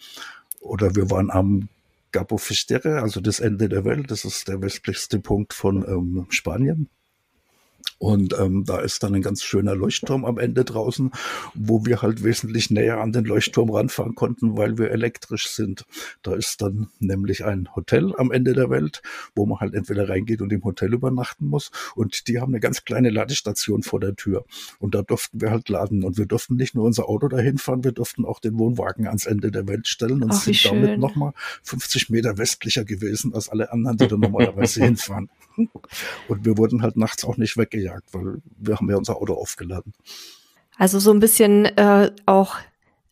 Oder wir waren am Capo Fistere, also das Ende der Welt. Das ist der westlichste Punkt von ähm, Spanien. Und ähm, da ist dann ein ganz schöner Leuchtturm am Ende draußen, wo wir halt wesentlich näher an den Leuchtturm ranfahren konnten, weil wir elektrisch sind. Da ist dann nämlich ein Hotel am Ende der Welt, wo man halt entweder reingeht und im Hotel übernachten muss. Und die haben eine ganz kleine Ladestation vor der Tür. Und da durften wir halt laden. Und wir durften nicht nur unser Auto dahin fahren, wir durften auch den Wohnwagen ans Ende der Welt stellen und Ach, sind schön. damit nochmal 50 Meter westlicher gewesen als alle anderen, die da normalerweise hinfahren. Und wir wurden halt nachts auch nicht weggejagt, weil wir haben ja unser Auto aufgeladen. Also so ein bisschen äh, auch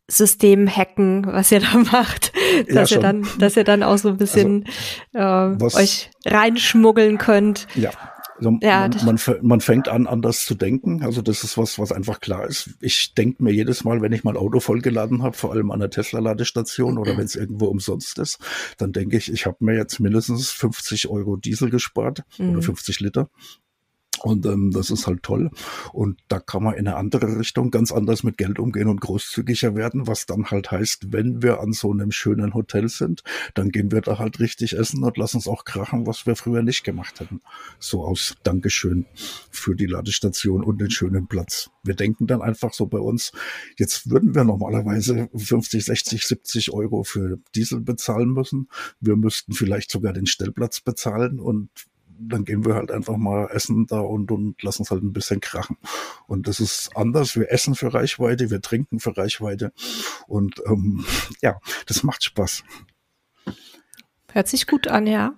System-Hacken, was ihr da macht, dass ja, ihr dann, dass ihr dann auch so ein bisschen also, äh, euch reinschmuggeln könnt. Ja, also ja, man, man, fängt an, anders zu denken. Also das ist was, was einfach klar ist. Ich denke mir jedes Mal, wenn ich mein Auto vollgeladen habe, vor allem an der Tesla-Ladestation oder wenn es irgendwo umsonst ist, dann denke ich, ich habe mir jetzt mindestens 50 Euro Diesel gespart mhm. oder 50 Liter. Und ähm, das ist halt toll. Und da kann man in eine andere Richtung ganz anders mit Geld umgehen und großzügiger werden, was dann halt heißt, wenn wir an so einem schönen Hotel sind, dann gehen wir da halt richtig essen und lassen uns auch krachen, was wir früher nicht gemacht hätten. So aus Dankeschön für die Ladestation und den schönen Platz. Wir denken dann einfach so bei uns, jetzt würden wir normalerweise 50, 60, 70 Euro für Diesel bezahlen müssen. Wir müssten vielleicht sogar den Stellplatz bezahlen und dann gehen wir halt einfach mal essen da und, und lassen es halt ein bisschen krachen. Und das ist anders. Wir essen für Reichweite, wir trinken für Reichweite. Und ähm, ja, das macht Spaß. Hört sich gut an, ja.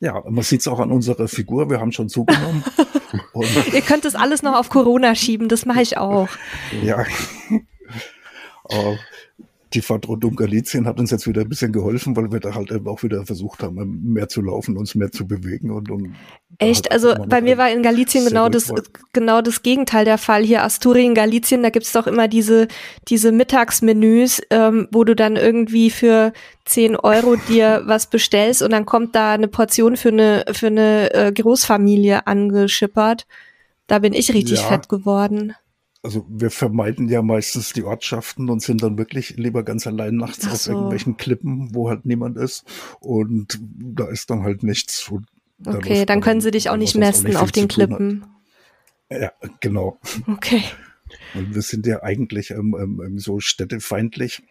Ja, man sieht es auch an unserer Figur. Wir haben schon zugenommen. Ihr könnt das alles noch auf Corona schieben, das mache ich auch. Ja. Uh, die Fahrt rund um Galizien hat uns jetzt wieder ein bisschen geholfen, weil wir da halt eben auch wieder versucht haben, mehr zu laufen, uns mehr zu bewegen und, und Echt? Also bei mir war in Galizien genau das, genau das Gegenteil der Fall. Hier Asturien, Galizien, da gibt's doch immer diese, diese Mittagsmenüs, ähm, wo du dann irgendwie für 10 Euro dir was bestellst und dann kommt da eine Portion für eine, für eine äh, Großfamilie angeschippert. Da bin ich richtig ja. fett geworden also wir vermeiden ja meistens die Ortschaften und sind dann wirklich lieber ganz allein nachts so. auf irgendwelchen Klippen, wo halt niemand ist. Und da ist dann halt nichts. okay, dann können sie dich auch nicht messen auch nicht auf den Klippen. Ja, genau. Okay. Und wir sind ja eigentlich ähm, ähm, ähm so städtefeindlich.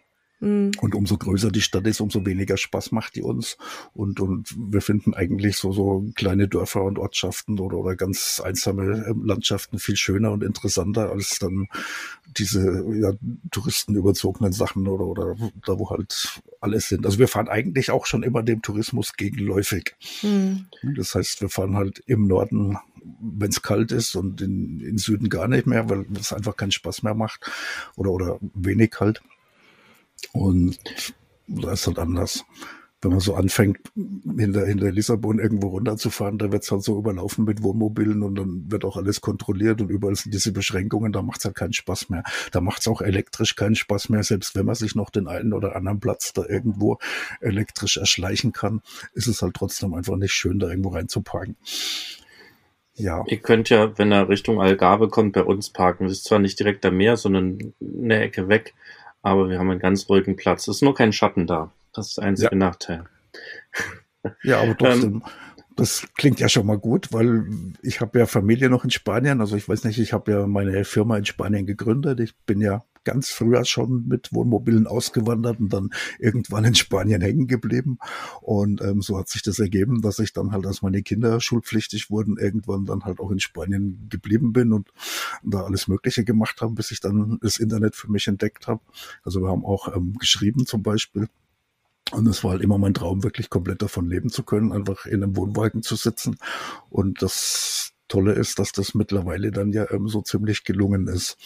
Mhm. Und umso größer die Stadt ist, umso weniger Spaß macht die uns. Und, und wir finden eigentlich so, so kleine Dörfer und Ortschaften oder, oder ganz einsame ähm, Landschaften viel schöner und interessanter als dann diese ja, touristenüberzogenen Sachen oder, oder da, wo halt alles sind. Also wir fahren eigentlich auch schon immer dem Tourismus gegenläufig. Mhm. Das heißt, wir fahren halt im Norden wenn es kalt ist und in, in Süden gar nicht mehr, weil es einfach keinen Spaß mehr macht oder, oder wenig kalt. Und da ist halt anders. wenn man so anfängt, hinter, hinter Lissabon irgendwo runterzufahren, da wird's halt so überlaufen mit Wohnmobilen und dann wird auch alles kontrolliert und überall sind diese Beschränkungen, da macht's halt keinen Spaß mehr. Da macht's auch elektrisch keinen Spaß mehr, selbst wenn man sich noch den einen oder anderen Platz da irgendwo elektrisch erschleichen kann, ist es halt trotzdem einfach nicht schön, da irgendwo reinzuparken. Ja. Ihr könnt ja, wenn er Richtung Algarve kommt, bei uns parken. Das ist zwar nicht direkt am Meer, sondern eine Ecke weg, aber wir haben einen ganz ruhigen Platz. Es ist nur kein Schatten da. Das ist der einzige ja. Nachteil. Ja, aber trotzdem, ähm, das klingt ja schon mal gut, weil ich habe ja Familie noch in Spanien. Also ich weiß nicht, ich habe ja meine Firma in Spanien gegründet. Ich bin ja ganz früher schon mit Wohnmobilen ausgewandert und dann irgendwann in Spanien hängen geblieben. Und ähm, so hat sich das ergeben, dass ich dann halt, als meine Kinder schulpflichtig wurden, irgendwann dann halt auch in Spanien geblieben bin und da alles Mögliche gemacht habe, bis ich dann das Internet für mich entdeckt habe. Also wir haben auch ähm, geschrieben zum Beispiel. Und es war halt immer mein Traum, wirklich komplett davon leben zu können, einfach in einem Wohnwagen zu sitzen. Und das Tolle ist, dass das mittlerweile dann ja ähm, so ziemlich gelungen ist.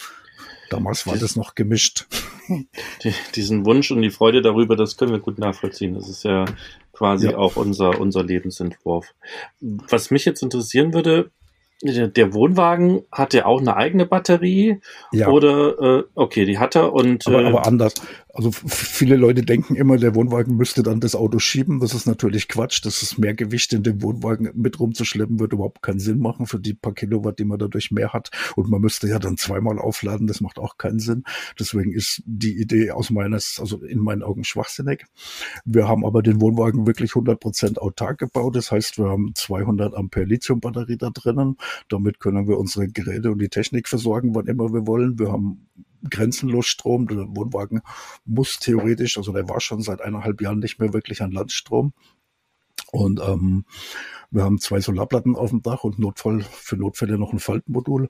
Damals war das noch gemischt. Die, diesen Wunsch und die Freude darüber, das können wir gut nachvollziehen. Das ist ja quasi ja. auch unser, unser Lebensentwurf. Was mich jetzt interessieren würde, der Wohnwagen hat ja auch eine eigene Batterie ja. oder äh, okay, die hat er und aber, äh, aber anders. Also viele Leute denken immer, der Wohnwagen müsste dann das Auto schieben. Das ist natürlich Quatsch. Das ist mehr Gewicht in dem Wohnwagen mit rumzuschleppen, wird überhaupt keinen Sinn machen für die paar Kilowatt, die man dadurch mehr hat. Und man müsste ja dann zweimal aufladen. Das macht auch keinen Sinn. Deswegen ist die Idee aus meines, also in meinen Augen schwachsinnig. Wir haben aber den Wohnwagen wirklich 100 Prozent autark gebaut. Das heißt, wir haben 200 Ampere Lithium-Batterie da drinnen. Damit können wir unsere Geräte und die Technik versorgen, wann immer wir wollen. Wir haben grenzenlos Strom. Der Wohnwagen muss theoretisch, also der war schon seit eineinhalb Jahren nicht mehr wirklich an Landstrom. Und ähm, wir haben zwei Solarplatten auf dem Dach und Notfall für Notfälle noch ein Faltmodul.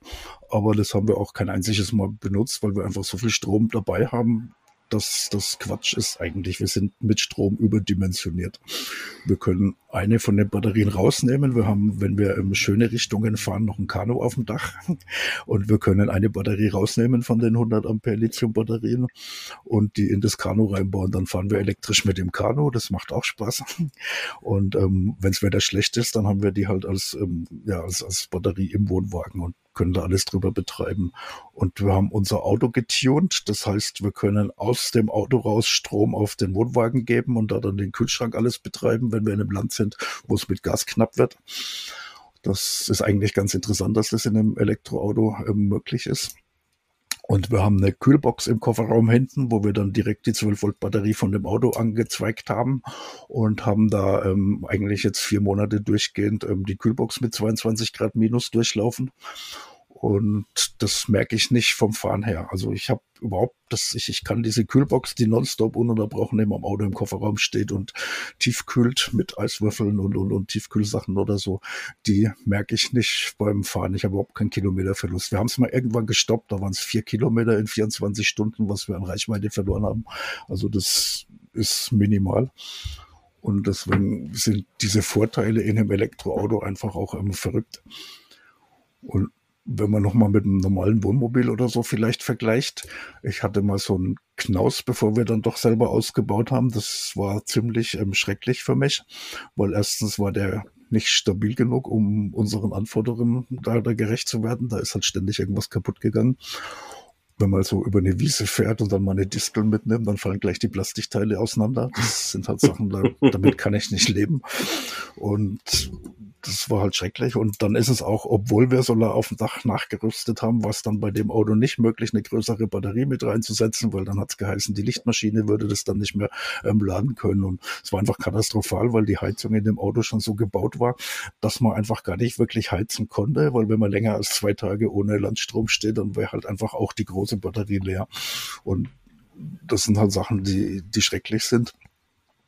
Aber das haben wir auch kein einziges Mal benutzt, weil wir einfach so viel Strom dabei haben, dass das Quatsch ist eigentlich. Wir sind mit Strom überdimensioniert. Wir können eine von den Batterien rausnehmen. Wir haben, wenn wir in schöne Richtungen fahren, noch ein Kanu auf dem Dach. Und wir können eine Batterie rausnehmen von den 100 Ampere Lithium-Batterien und die in das Kanu reinbauen. Dann fahren wir elektrisch mit dem Kanu. Das macht auch Spaß. Und ähm, wenn es Wetter schlecht ist, dann haben wir die halt als, ähm, ja, als, als Batterie im Wohnwagen und können da alles drüber betreiben. Und wir haben unser Auto getuned. Das heißt, wir können aus dem Auto raus Strom auf den Wohnwagen geben und da dann den Kühlschrank alles betreiben, wenn wir in einem Land sind, wo es mit Gas knapp wird. Das ist eigentlich ganz interessant, dass das in einem Elektroauto äh, möglich ist. Und wir haben eine Kühlbox im Kofferraum hinten, wo wir dann direkt die 12 Volt Batterie von dem Auto angezweigt haben und haben da ähm, eigentlich jetzt vier Monate durchgehend ähm, die Kühlbox mit 22 Grad minus durchlaufen. Und das merke ich nicht vom Fahren her. Also ich habe überhaupt, dass ich, ich kann diese Kühlbox, die nonstop ununterbrochen neben am Auto im Kofferraum steht und tiefkühlt mit Eiswürfeln und, und, und Tiefkühlsachen oder so, die merke ich nicht beim Fahren. Ich habe überhaupt keinen Kilometerverlust. Wir haben es mal irgendwann gestoppt, da waren es vier Kilometer in 24 Stunden, was wir an Reichweite verloren haben. Also das ist minimal. Und deswegen sind diese Vorteile in einem Elektroauto einfach auch ähm, verrückt. Und wenn man nochmal mit einem normalen Wohnmobil oder so vielleicht vergleicht. Ich hatte mal so einen Knaus, bevor wir dann doch selber ausgebaut haben. Das war ziemlich ähm, schrecklich für mich, weil erstens war der nicht stabil genug, um unseren Anforderungen da, da gerecht zu werden. Da ist halt ständig irgendwas kaputt gegangen wenn man so über eine Wiese fährt und dann mal eine Distel mitnimmt, dann fallen gleich die Plastikteile auseinander. Das sind halt Sachen, damit kann ich nicht leben. Und das war halt schrecklich. Und dann ist es auch, obwohl wir Solar auf dem Dach nachgerüstet haben, was dann bei dem Auto nicht möglich, eine größere Batterie mit reinzusetzen, weil dann hat es geheißen, die Lichtmaschine würde das dann nicht mehr ähm, laden können. Und es war einfach katastrophal, weil die Heizung in dem Auto schon so gebaut war, dass man einfach gar nicht wirklich heizen konnte, weil wenn man länger als zwei Tage ohne Landstrom steht, dann wäre halt einfach auch die große Batterie leer. Und das sind halt Sachen, die, die schrecklich sind.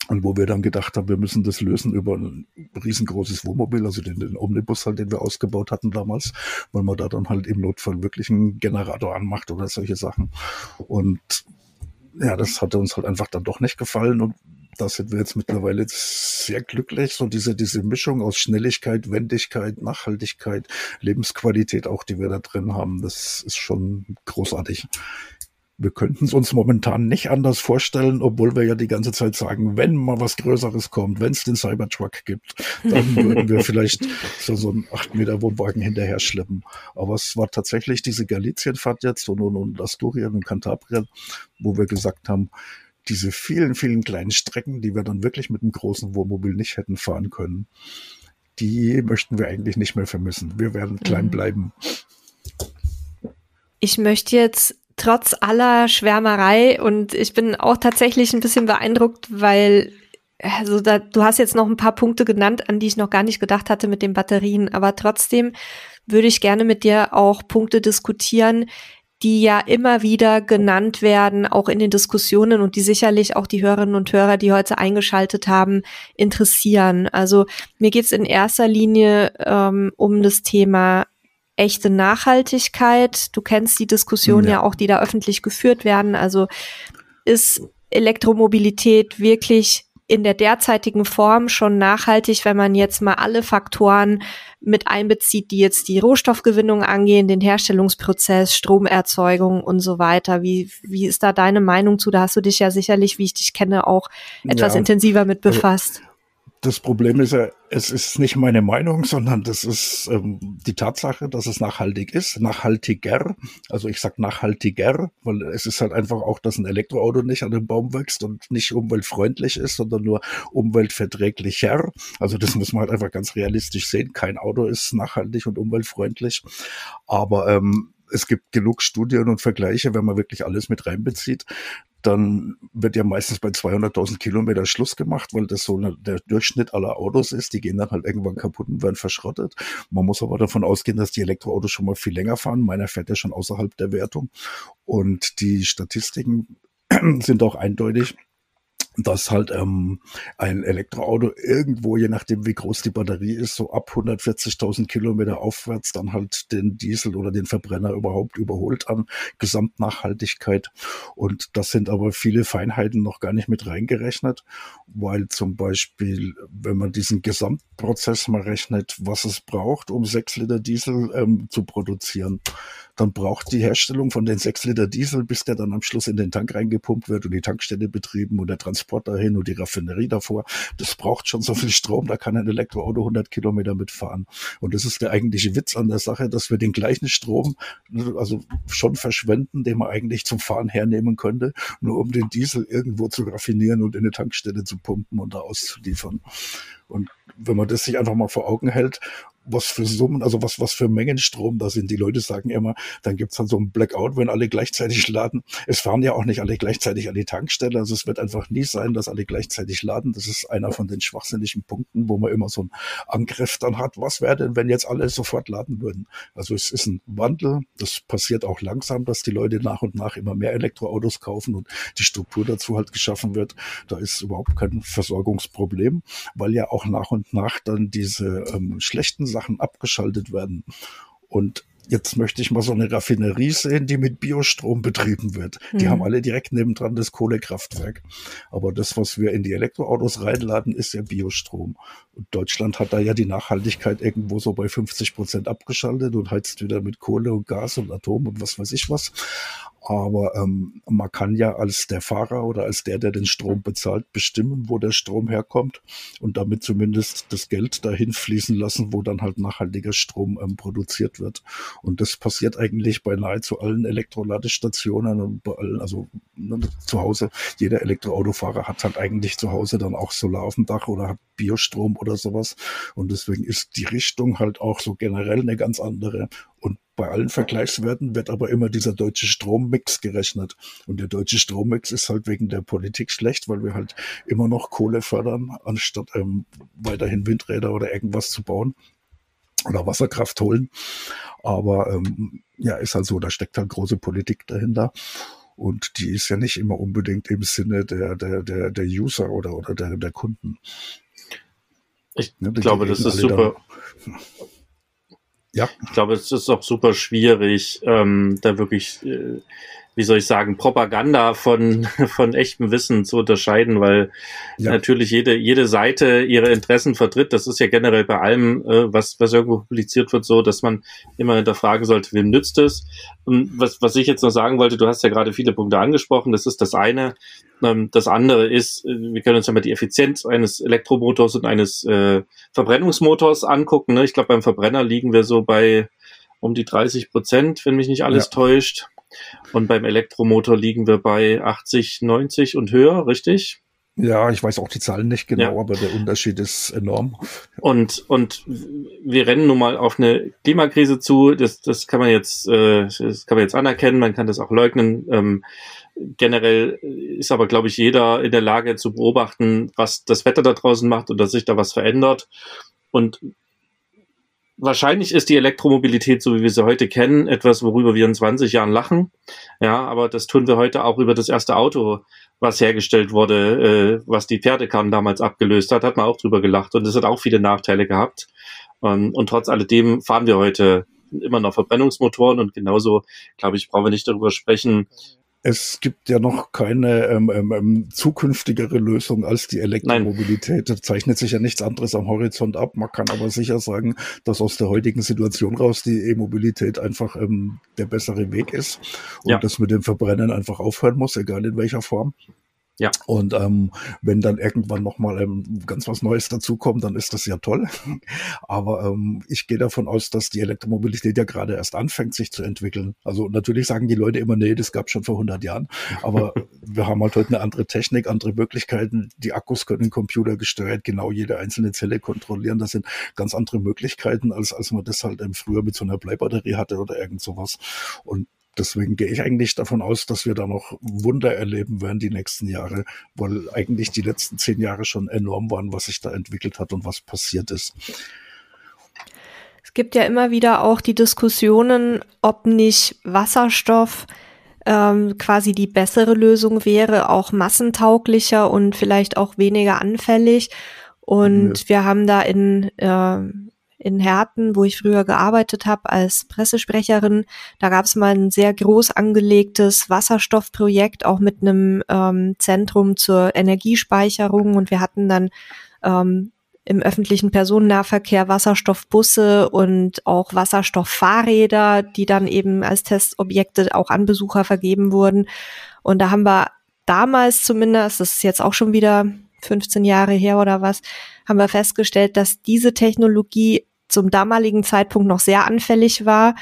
Und wo wir dann gedacht haben, wir müssen das lösen über ein riesengroßes Wohnmobil, also den, den Omnibus halt, den wir ausgebaut hatten damals, weil man da dann halt im Notfall wirklich einen Generator anmacht oder solche Sachen. Und ja, das hatte uns halt einfach dann doch nicht gefallen und da sind wir jetzt mittlerweile sehr glücklich. So diese, diese Mischung aus Schnelligkeit, Wendigkeit, Nachhaltigkeit, Lebensqualität auch, die wir da drin haben, das ist schon großartig. Wir könnten es uns momentan nicht anders vorstellen, obwohl wir ja die ganze Zeit sagen, wenn mal was Größeres kommt, wenn es den Cybertruck gibt, dann würden wir vielleicht so, so einen 8 Meter Wohnwagen hinterher schleppen. Aber es war tatsächlich diese Galicienfahrt jetzt und, und, und Asturien und Cantabrien, wo wir gesagt haben, diese vielen, vielen kleinen Strecken, die wir dann wirklich mit einem großen Wohnmobil nicht hätten fahren können, die möchten wir eigentlich nicht mehr vermissen. Wir werden klein mhm. bleiben. Ich möchte jetzt trotz aller Schwärmerei und ich bin auch tatsächlich ein bisschen beeindruckt, weil also da, du hast jetzt noch ein paar Punkte genannt, an die ich noch gar nicht gedacht hatte mit den Batterien, aber trotzdem würde ich gerne mit dir auch Punkte diskutieren, die ja immer wieder genannt werden, auch in den Diskussionen und die sicherlich auch die Hörerinnen und Hörer, die heute eingeschaltet haben, interessieren. Also mir geht es in erster Linie ähm, um das Thema echte Nachhaltigkeit. Du kennst die Diskussion ja. ja auch, die da öffentlich geführt werden. Also ist Elektromobilität wirklich in der derzeitigen Form schon nachhaltig, wenn man jetzt mal alle Faktoren mit einbezieht, die jetzt die Rohstoffgewinnung angehen, den Herstellungsprozess, Stromerzeugung und so weiter. Wie, wie ist da deine Meinung zu? Da hast du dich ja sicherlich, wie ich dich kenne, auch etwas ja, intensiver mit also befasst. Das Problem ist ja, es ist nicht meine Meinung, sondern das ist ähm, die Tatsache, dass es nachhaltig ist, nachhaltiger. Also ich sag nachhaltiger, weil es ist halt einfach auch, dass ein Elektroauto nicht an den Baum wächst und nicht umweltfreundlich ist, sondern nur umweltverträglicher. Also das muss man halt einfach ganz realistisch sehen. Kein Auto ist nachhaltig und umweltfreundlich. Aber ähm, es gibt genug Studien und Vergleiche, wenn man wirklich alles mit reinbezieht, dann wird ja meistens bei 200.000 Kilometer Schluss gemacht, weil das so eine, der Durchschnitt aller Autos ist. Die gehen dann halt irgendwann kaputt und werden verschrottet. Man muss aber davon ausgehen, dass die Elektroautos schon mal viel länger fahren. Meiner fährt ja schon außerhalb der Wertung. Und die Statistiken sind auch eindeutig dass halt ähm, ein Elektroauto irgendwo, je nachdem wie groß die Batterie ist, so ab 140.000 Kilometer aufwärts dann halt den Diesel oder den Verbrenner überhaupt überholt an Gesamtnachhaltigkeit. Und das sind aber viele Feinheiten noch gar nicht mit reingerechnet, weil zum Beispiel, wenn man diesen Gesamtprozess mal rechnet, was es braucht, um sechs Liter Diesel ähm, zu produzieren, dann braucht die Herstellung von den sechs Liter Diesel, bis der dann am Schluss in den Tank reingepumpt wird und die Tankstelle betrieben und der Transport dahin und die Raffinerie davor. Das braucht schon so viel Strom, da kann ein Elektroauto 100 Kilometer mitfahren. Und das ist der eigentliche Witz an der Sache, dass wir den gleichen Strom also schon verschwenden, den man eigentlich zum Fahren hernehmen könnte, nur um den Diesel irgendwo zu raffinieren und in eine Tankstelle zu pumpen und da auszuliefern. Und wenn man das sich einfach mal vor Augen hält was für Summen, also was, was für Mengen Strom da sind. Die Leute sagen immer, dann gibt's dann so ein Blackout, wenn alle gleichzeitig laden. Es fahren ja auch nicht alle gleichzeitig an die Tankstelle. Also es wird einfach nie sein, dass alle gleichzeitig laden. Das ist einer von den schwachsinnigen Punkten, wo man immer so einen Angriff dann hat. Was wäre denn, wenn jetzt alle sofort laden würden? Also es ist ein Wandel. Das passiert auch langsam, dass die Leute nach und nach immer mehr Elektroautos kaufen und die Struktur dazu halt geschaffen wird. Da ist überhaupt kein Versorgungsproblem, weil ja auch nach und nach dann diese ähm, schlechten Sachen Sachen abgeschaltet werden. Und jetzt möchte ich mal so eine Raffinerie sehen, die mit Biostrom betrieben wird. Die mhm. haben alle direkt nebendran das Kohlekraftwerk. Aber das, was wir in die Elektroautos reinladen, ist ja Biostrom. Und Deutschland hat da ja die Nachhaltigkeit irgendwo so bei 50 Prozent abgeschaltet und heizt wieder mit Kohle und Gas und Atom und was weiß ich was. Aber ähm, man kann ja als der Fahrer oder als der, der den Strom bezahlt, bestimmen, wo der Strom herkommt und damit zumindest das Geld dahin fließen lassen, wo dann halt nachhaltiger Strom ähm, produziert wird. Und das passiert eigentlich bei nahezu allen Elektroladestationen und bei allen, also ne, zu Hause. Jeder Elektroautofahrer hat halt eigentlich zu Hause dann auch Solar auf dem Dach oder hat Biostrom oder sowas. Und deswegen ist die Richtung halt auch so generell eine ganz andere. Und bei allen Vergleichswerten wird aber immer dieser deutsche Strommix gerechnet. Und der deutsche Strommix ist halt wegen der Politik schlecht, weil wir halt immer noch Kohle fördern, anstatt ähm, weiterhin Windräder oder irgendwas zu bauen oder Wasserkraft holen. Aber ähm, ja, ist halt so, da steckt halt große Politik dahinter. Und die ist ja nicht immer unbedingt im Sinne der, der, der, der User oder, oder der, der Kunden. Ich ne, glaube, das ist super. Dann, ja. Ich glaube, es ist auch super schwierig, ähm, da wirklich äh, wie soll ich sagen, Propaganda von, von echtem Wissen zu unterscheiden, weil ja. natürlich jede, jede Seite ihre Interessen vertritt. Das ist ja generell bei allem, äh, was, was irgendwo publiziert wird, so, dass man immer hinterfragen sollte, wem nützt es. Und was, was ich jetzt noch sagen wollte, du hast ja gerade viele Punkte angesprochen, das ist das eine. Ähm, das andere ist, äh, wir können uns ja mal die Effizienz eines Elektromotors und eines äh, Verbrennungsmotors angucken. Ne? Ich glaube, beim Verbrenner liegen wir so bei um die 30 Prozent, wenn mich nicht alles ja. täuscht. Und beim Elektromotor liegen wir bei 80, 90 und höher, richtig? Ja, ich weiß auch die Zahlen nicht genau, ja. aber der Unterschied ist enorm. Und, und wir rennen nun mal auf eine Klimakrise zu. Das, das kann man jetzt, äh, das kann man jetzt anerkennen, man kann das auch leugnen. Ähm, generell ist aber, glaube ich, jeder in der Lage zu beobachten, was das Wetter da draußen macht und dass sich da was verändert. Und wahrscheinlich ist die Elektromobilität, so wie wir sie heute kennen, etwas, worüber wir in 20 Jahren lachen. Ja, aber das tun wir heute auch über das erste Auto, was hergestellt wurde, äh, was die Pferdekarren damals abgelöst hat, hat man auch drüber gelacht und das hat auch viele Nachteile gehabt. Ähm, und trotz alledem fahren wir heute immer noch Verbrennungsmotoren und genauso, glaube ich, brauchen wir nicht darüber sprechen, es gibt ja noch keine ähm, ähm, ähm, zukünftigere Lösung als die Elektromobilität. Da zeichnet sich ja nichts anderes am Horizont ab. Man kann aber sicher sagen, dass aus der heutigen Situation raus die E-Mobilität einfach ähm, der bessere Weg ist und ja. das mit dem Verbrennen einfach aufhören muss, egal in welcher Form. Ja. Und ähm, wenn dann irgendwann nochmal ähm, ganz was Neues dazukommt, dann ist das ja toll. Aber ähm, ich gehe davon aus, dass die Elektromobilität ja gerade erst anfängt, sich zu entwickeln. Also natürlich sagen die Leute immer, nee, das gab schon vor 100 Jahren. Aber wir haben halt heute eine andere Technik, andere Möglichkeiten. Die Akkus können Computer gesteuert, genau jede einzelne Zelle kontrollieren. Das sind ganz andere Möglichkeiten, als als man das halt ähm, früher mit so einer Bleibatterie hatte oder irgend sowas. Und Deswegen gehe ich eigentlich davon aus, dass wir da noch Wunder erleben werden die nächsten Jahre, weil eigentlich die letzten zehn Jahre schon enorm waren, was sich da entwickelt hat und was passiert ist. Es gibt ja immer wieder auch die Diskussionen, ob nicht Wasserstoff ähm, quasi die bessere Lösung wäre, auch massentauglicher und vielleicht auch weniger anfällig. Und ja. wir haben da in äh, in Herten, wo ich früher gearbeitet habe als Pressesprecherin. Da gab es mal ein sehr groß angelegtes Wasserstoffprojekt, auch mit einem ähm, Zentrum zur Energiespeicherung. Und wir hatten dann ähm, im öffentlichen Personennahverkehr Wasserstoffbusse und auch Wasserstofffahrräder, die dann eben als Testobjekte auch an Besucher vergeben wurden. Und da haben wir damals zumindest, das ist jetzt auch schon wieder 15 Jahre her oder was, haben wir festgestellt, dass diese Technologie zum damaligen Zeitpunkt noch sehr anfällig war.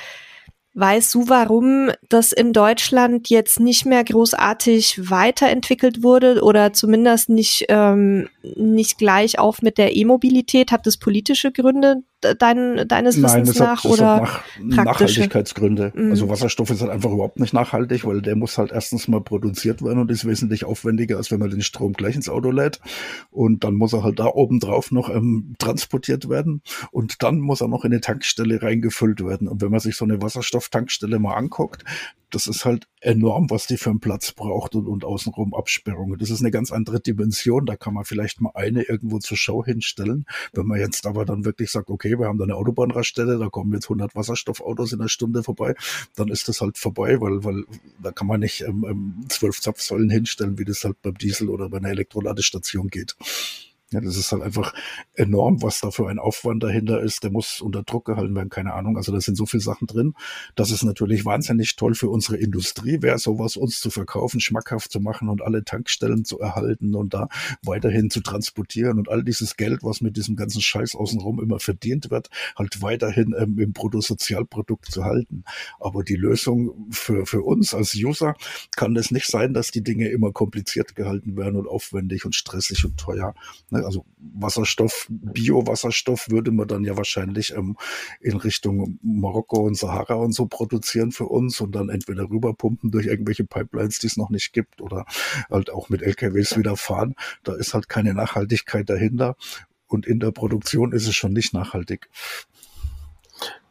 Weißt du, warum das in Deutschland jetzt nicht mehr großartig weiterentwickelt wurde oder zumindest nicht, ähm, nicht gleich auf mit der E-Mobilität? Hat das politische Gründe dein, deines Nein, Wissens nach hat, oder nach, Nachhaltigkeitsgründe? Mhm. Also Wasserstoff ist halt einfach überhaupt nicht nachhaltig, weil der muss halt erstens mal produziert werden und ist wesentlich aufwendiger, als wenn man den Strom gleich ins Auto lädt. Und dann muss er halt da oben drauf noch ähm, transportiert werden und dann muss er noch in eine Tankstelle reingefüllt werden. Und wenn man sich so eine Wasserstofftankstelle mal anguckt, das ist halt enorm, was die für einen Platz braucht und, und außenrum Absperrungen. Das ist eine ganz andere Dimension. Da kann man vielleicht mal eine irgendwo zur Show hinstellen. Wenn man jetzt aber dann wirklich sagt, okay, wir haben da eine Autobahnraststelle, da kommen jetzt 100 Wasserstoffautos in einer Stunde vorbei, dann ist das halt vorbei, weil, weil da kann man nicht ähm, ähm, zwölf Zapfsäulen hinstellen, wie das halt beim Diesel oder bei einer Elektroladestation geht. Ja, das ist halt einfach enorm, was da für ein Aufwand dahinter ist. Der muss unter Druck gehalten werden, keine Ahnung. Also da sind so viele Sachen drin. Das ist natürlich wahnsinnig toll für unsere Industrie, wäre sowas uns zu verkaufen, schmackhaft zu machen und alle Tankstellen zu erhalten und da weiterhin zu transportieren und all dieses Geld, was mit diesem ganzen Scheiß außenrum immer verdient wird, halt weiterhin ähm, im Bruttosozialprodukt zu halten. Aber die Lösung für, für uns als User kann es nicht sein, dass die Dinge immer kompliziert gehalten werden und aufwendig und stressig und teuer. Also Wasserstoff, Biowasserstoff würde man dann ja wahrscheinlich ähm, in Richtung Marokko und Sahara und so produzieren für uns und dann entweder rüberpumpen durch irgendwelche Pipelines, die es noch nicht gibt oder halt auch mit LKWs wieder fahren. Da ist halt keine Nachhaltigkeit dahinter und in der Produktion ist es schon nicht nachhaltig.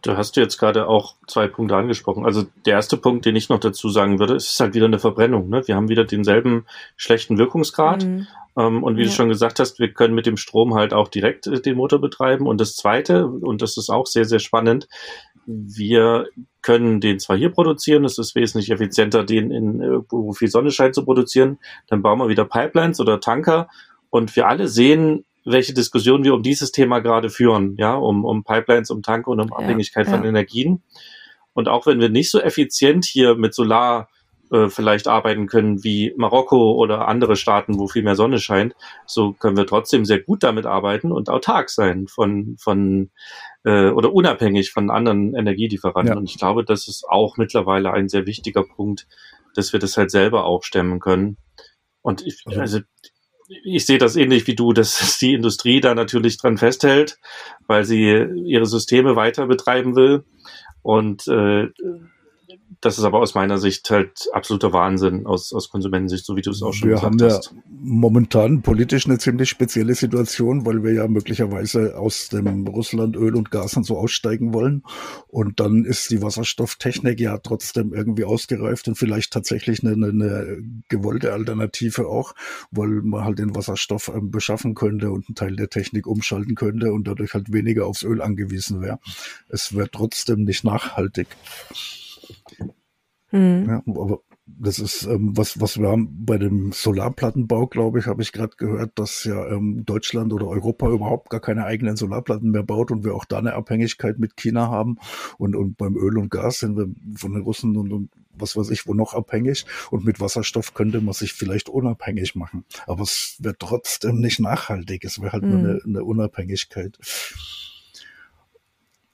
Du hast jetzt gerade auch zwei Punkte angesprochen. Also der erste Punkt, den ich noch dazu sagen würde, ist halt wieder eine Verbrennung. Ne? Wir haben wieder denselben schlechten Wirkungsgrad. Mhm. Ähm, und wie ja. du schon gesagt hast, wir können mit dem Strom halt auch direkt äh, den Motor betreiben. Und das zweite, und das ist auch sehr, sehr spannend, wir können den zwar hier produzieren, es ist wesentlich effizienter, den in äh, wo viel Sonne scheint zu produzieren. Dann bauen wir wieder Pipelines oder Tanker. Und wir alle sehen, welche Diskussion wir um dieses Thema gerade führen, ja, um, um Pipelines, um Tanke und um ja, Abhängigkeit von Energien. Und auch wenn wir nicht so effizient hier mit Solar äh, vielleicht arbeiten können wie Marokko oder andere Staaten, wo viel mehr Sonne scheint, so können wir trotzdem sehr gut damit arbeiten und autark sein von, von äh, oder unabhängig von anderen Energielieferanten. Ja. Und ich glaube, das ist auch mittlerweile ein sehr wichtiger Punkt, dass wir das halt selber auch stemmen können. Und ich, also ich sehe das ähnlich wie du, dass die Industrie da natürlich dran festhält, weil sie ihre Systeme weiter betreiben will. Und äh, das ist aber aus meiner Sicht halt absoluter Wahnsinn aus, aus Konsumentensicht, so wie du es auch schon wir gesagt hast. Wir haben ja momentan politisch eine ziemlich spezielle Situation, weil wir ja möglicherweise aus dem Russland Öl und Gas und so aussteigen wollen. Und dann ist die Wasserstofftechnik ja trotzdem irgendwie ausgereift und vielleicht tatsächlich eine, eine gewollte Alternative auch, weil man halt den Wasserstoff ähm, beschaffen könnte und einen Teil der Technik umschalten könnte und dadurch halt weniger aufs Öl angewiesen wäre. Es wäre trotzdem nicht nachhaltig. Mhm. Ja, aber das ist ähm, was, was wir haben bei dem Solarplattenbau, glaube ich, habe ich gerade gehört, dass ja ähm, Deutschland oder Europa überhaupt gar keine eigenen Solarplatten mehr baut und wir auch da eine Abhängigkeit mit China haben. Und, und beim Öl und Gas sind wir von den Russen und, und was weiß ich, wo noch abhängig. Und mit Wasserstoff könnte man sich vielleicht unabhängig machen. Aber es wäre trotzdem nicht nachhaltig. Es wäre halt mhm. nur eine, eine Unabhängigkeit.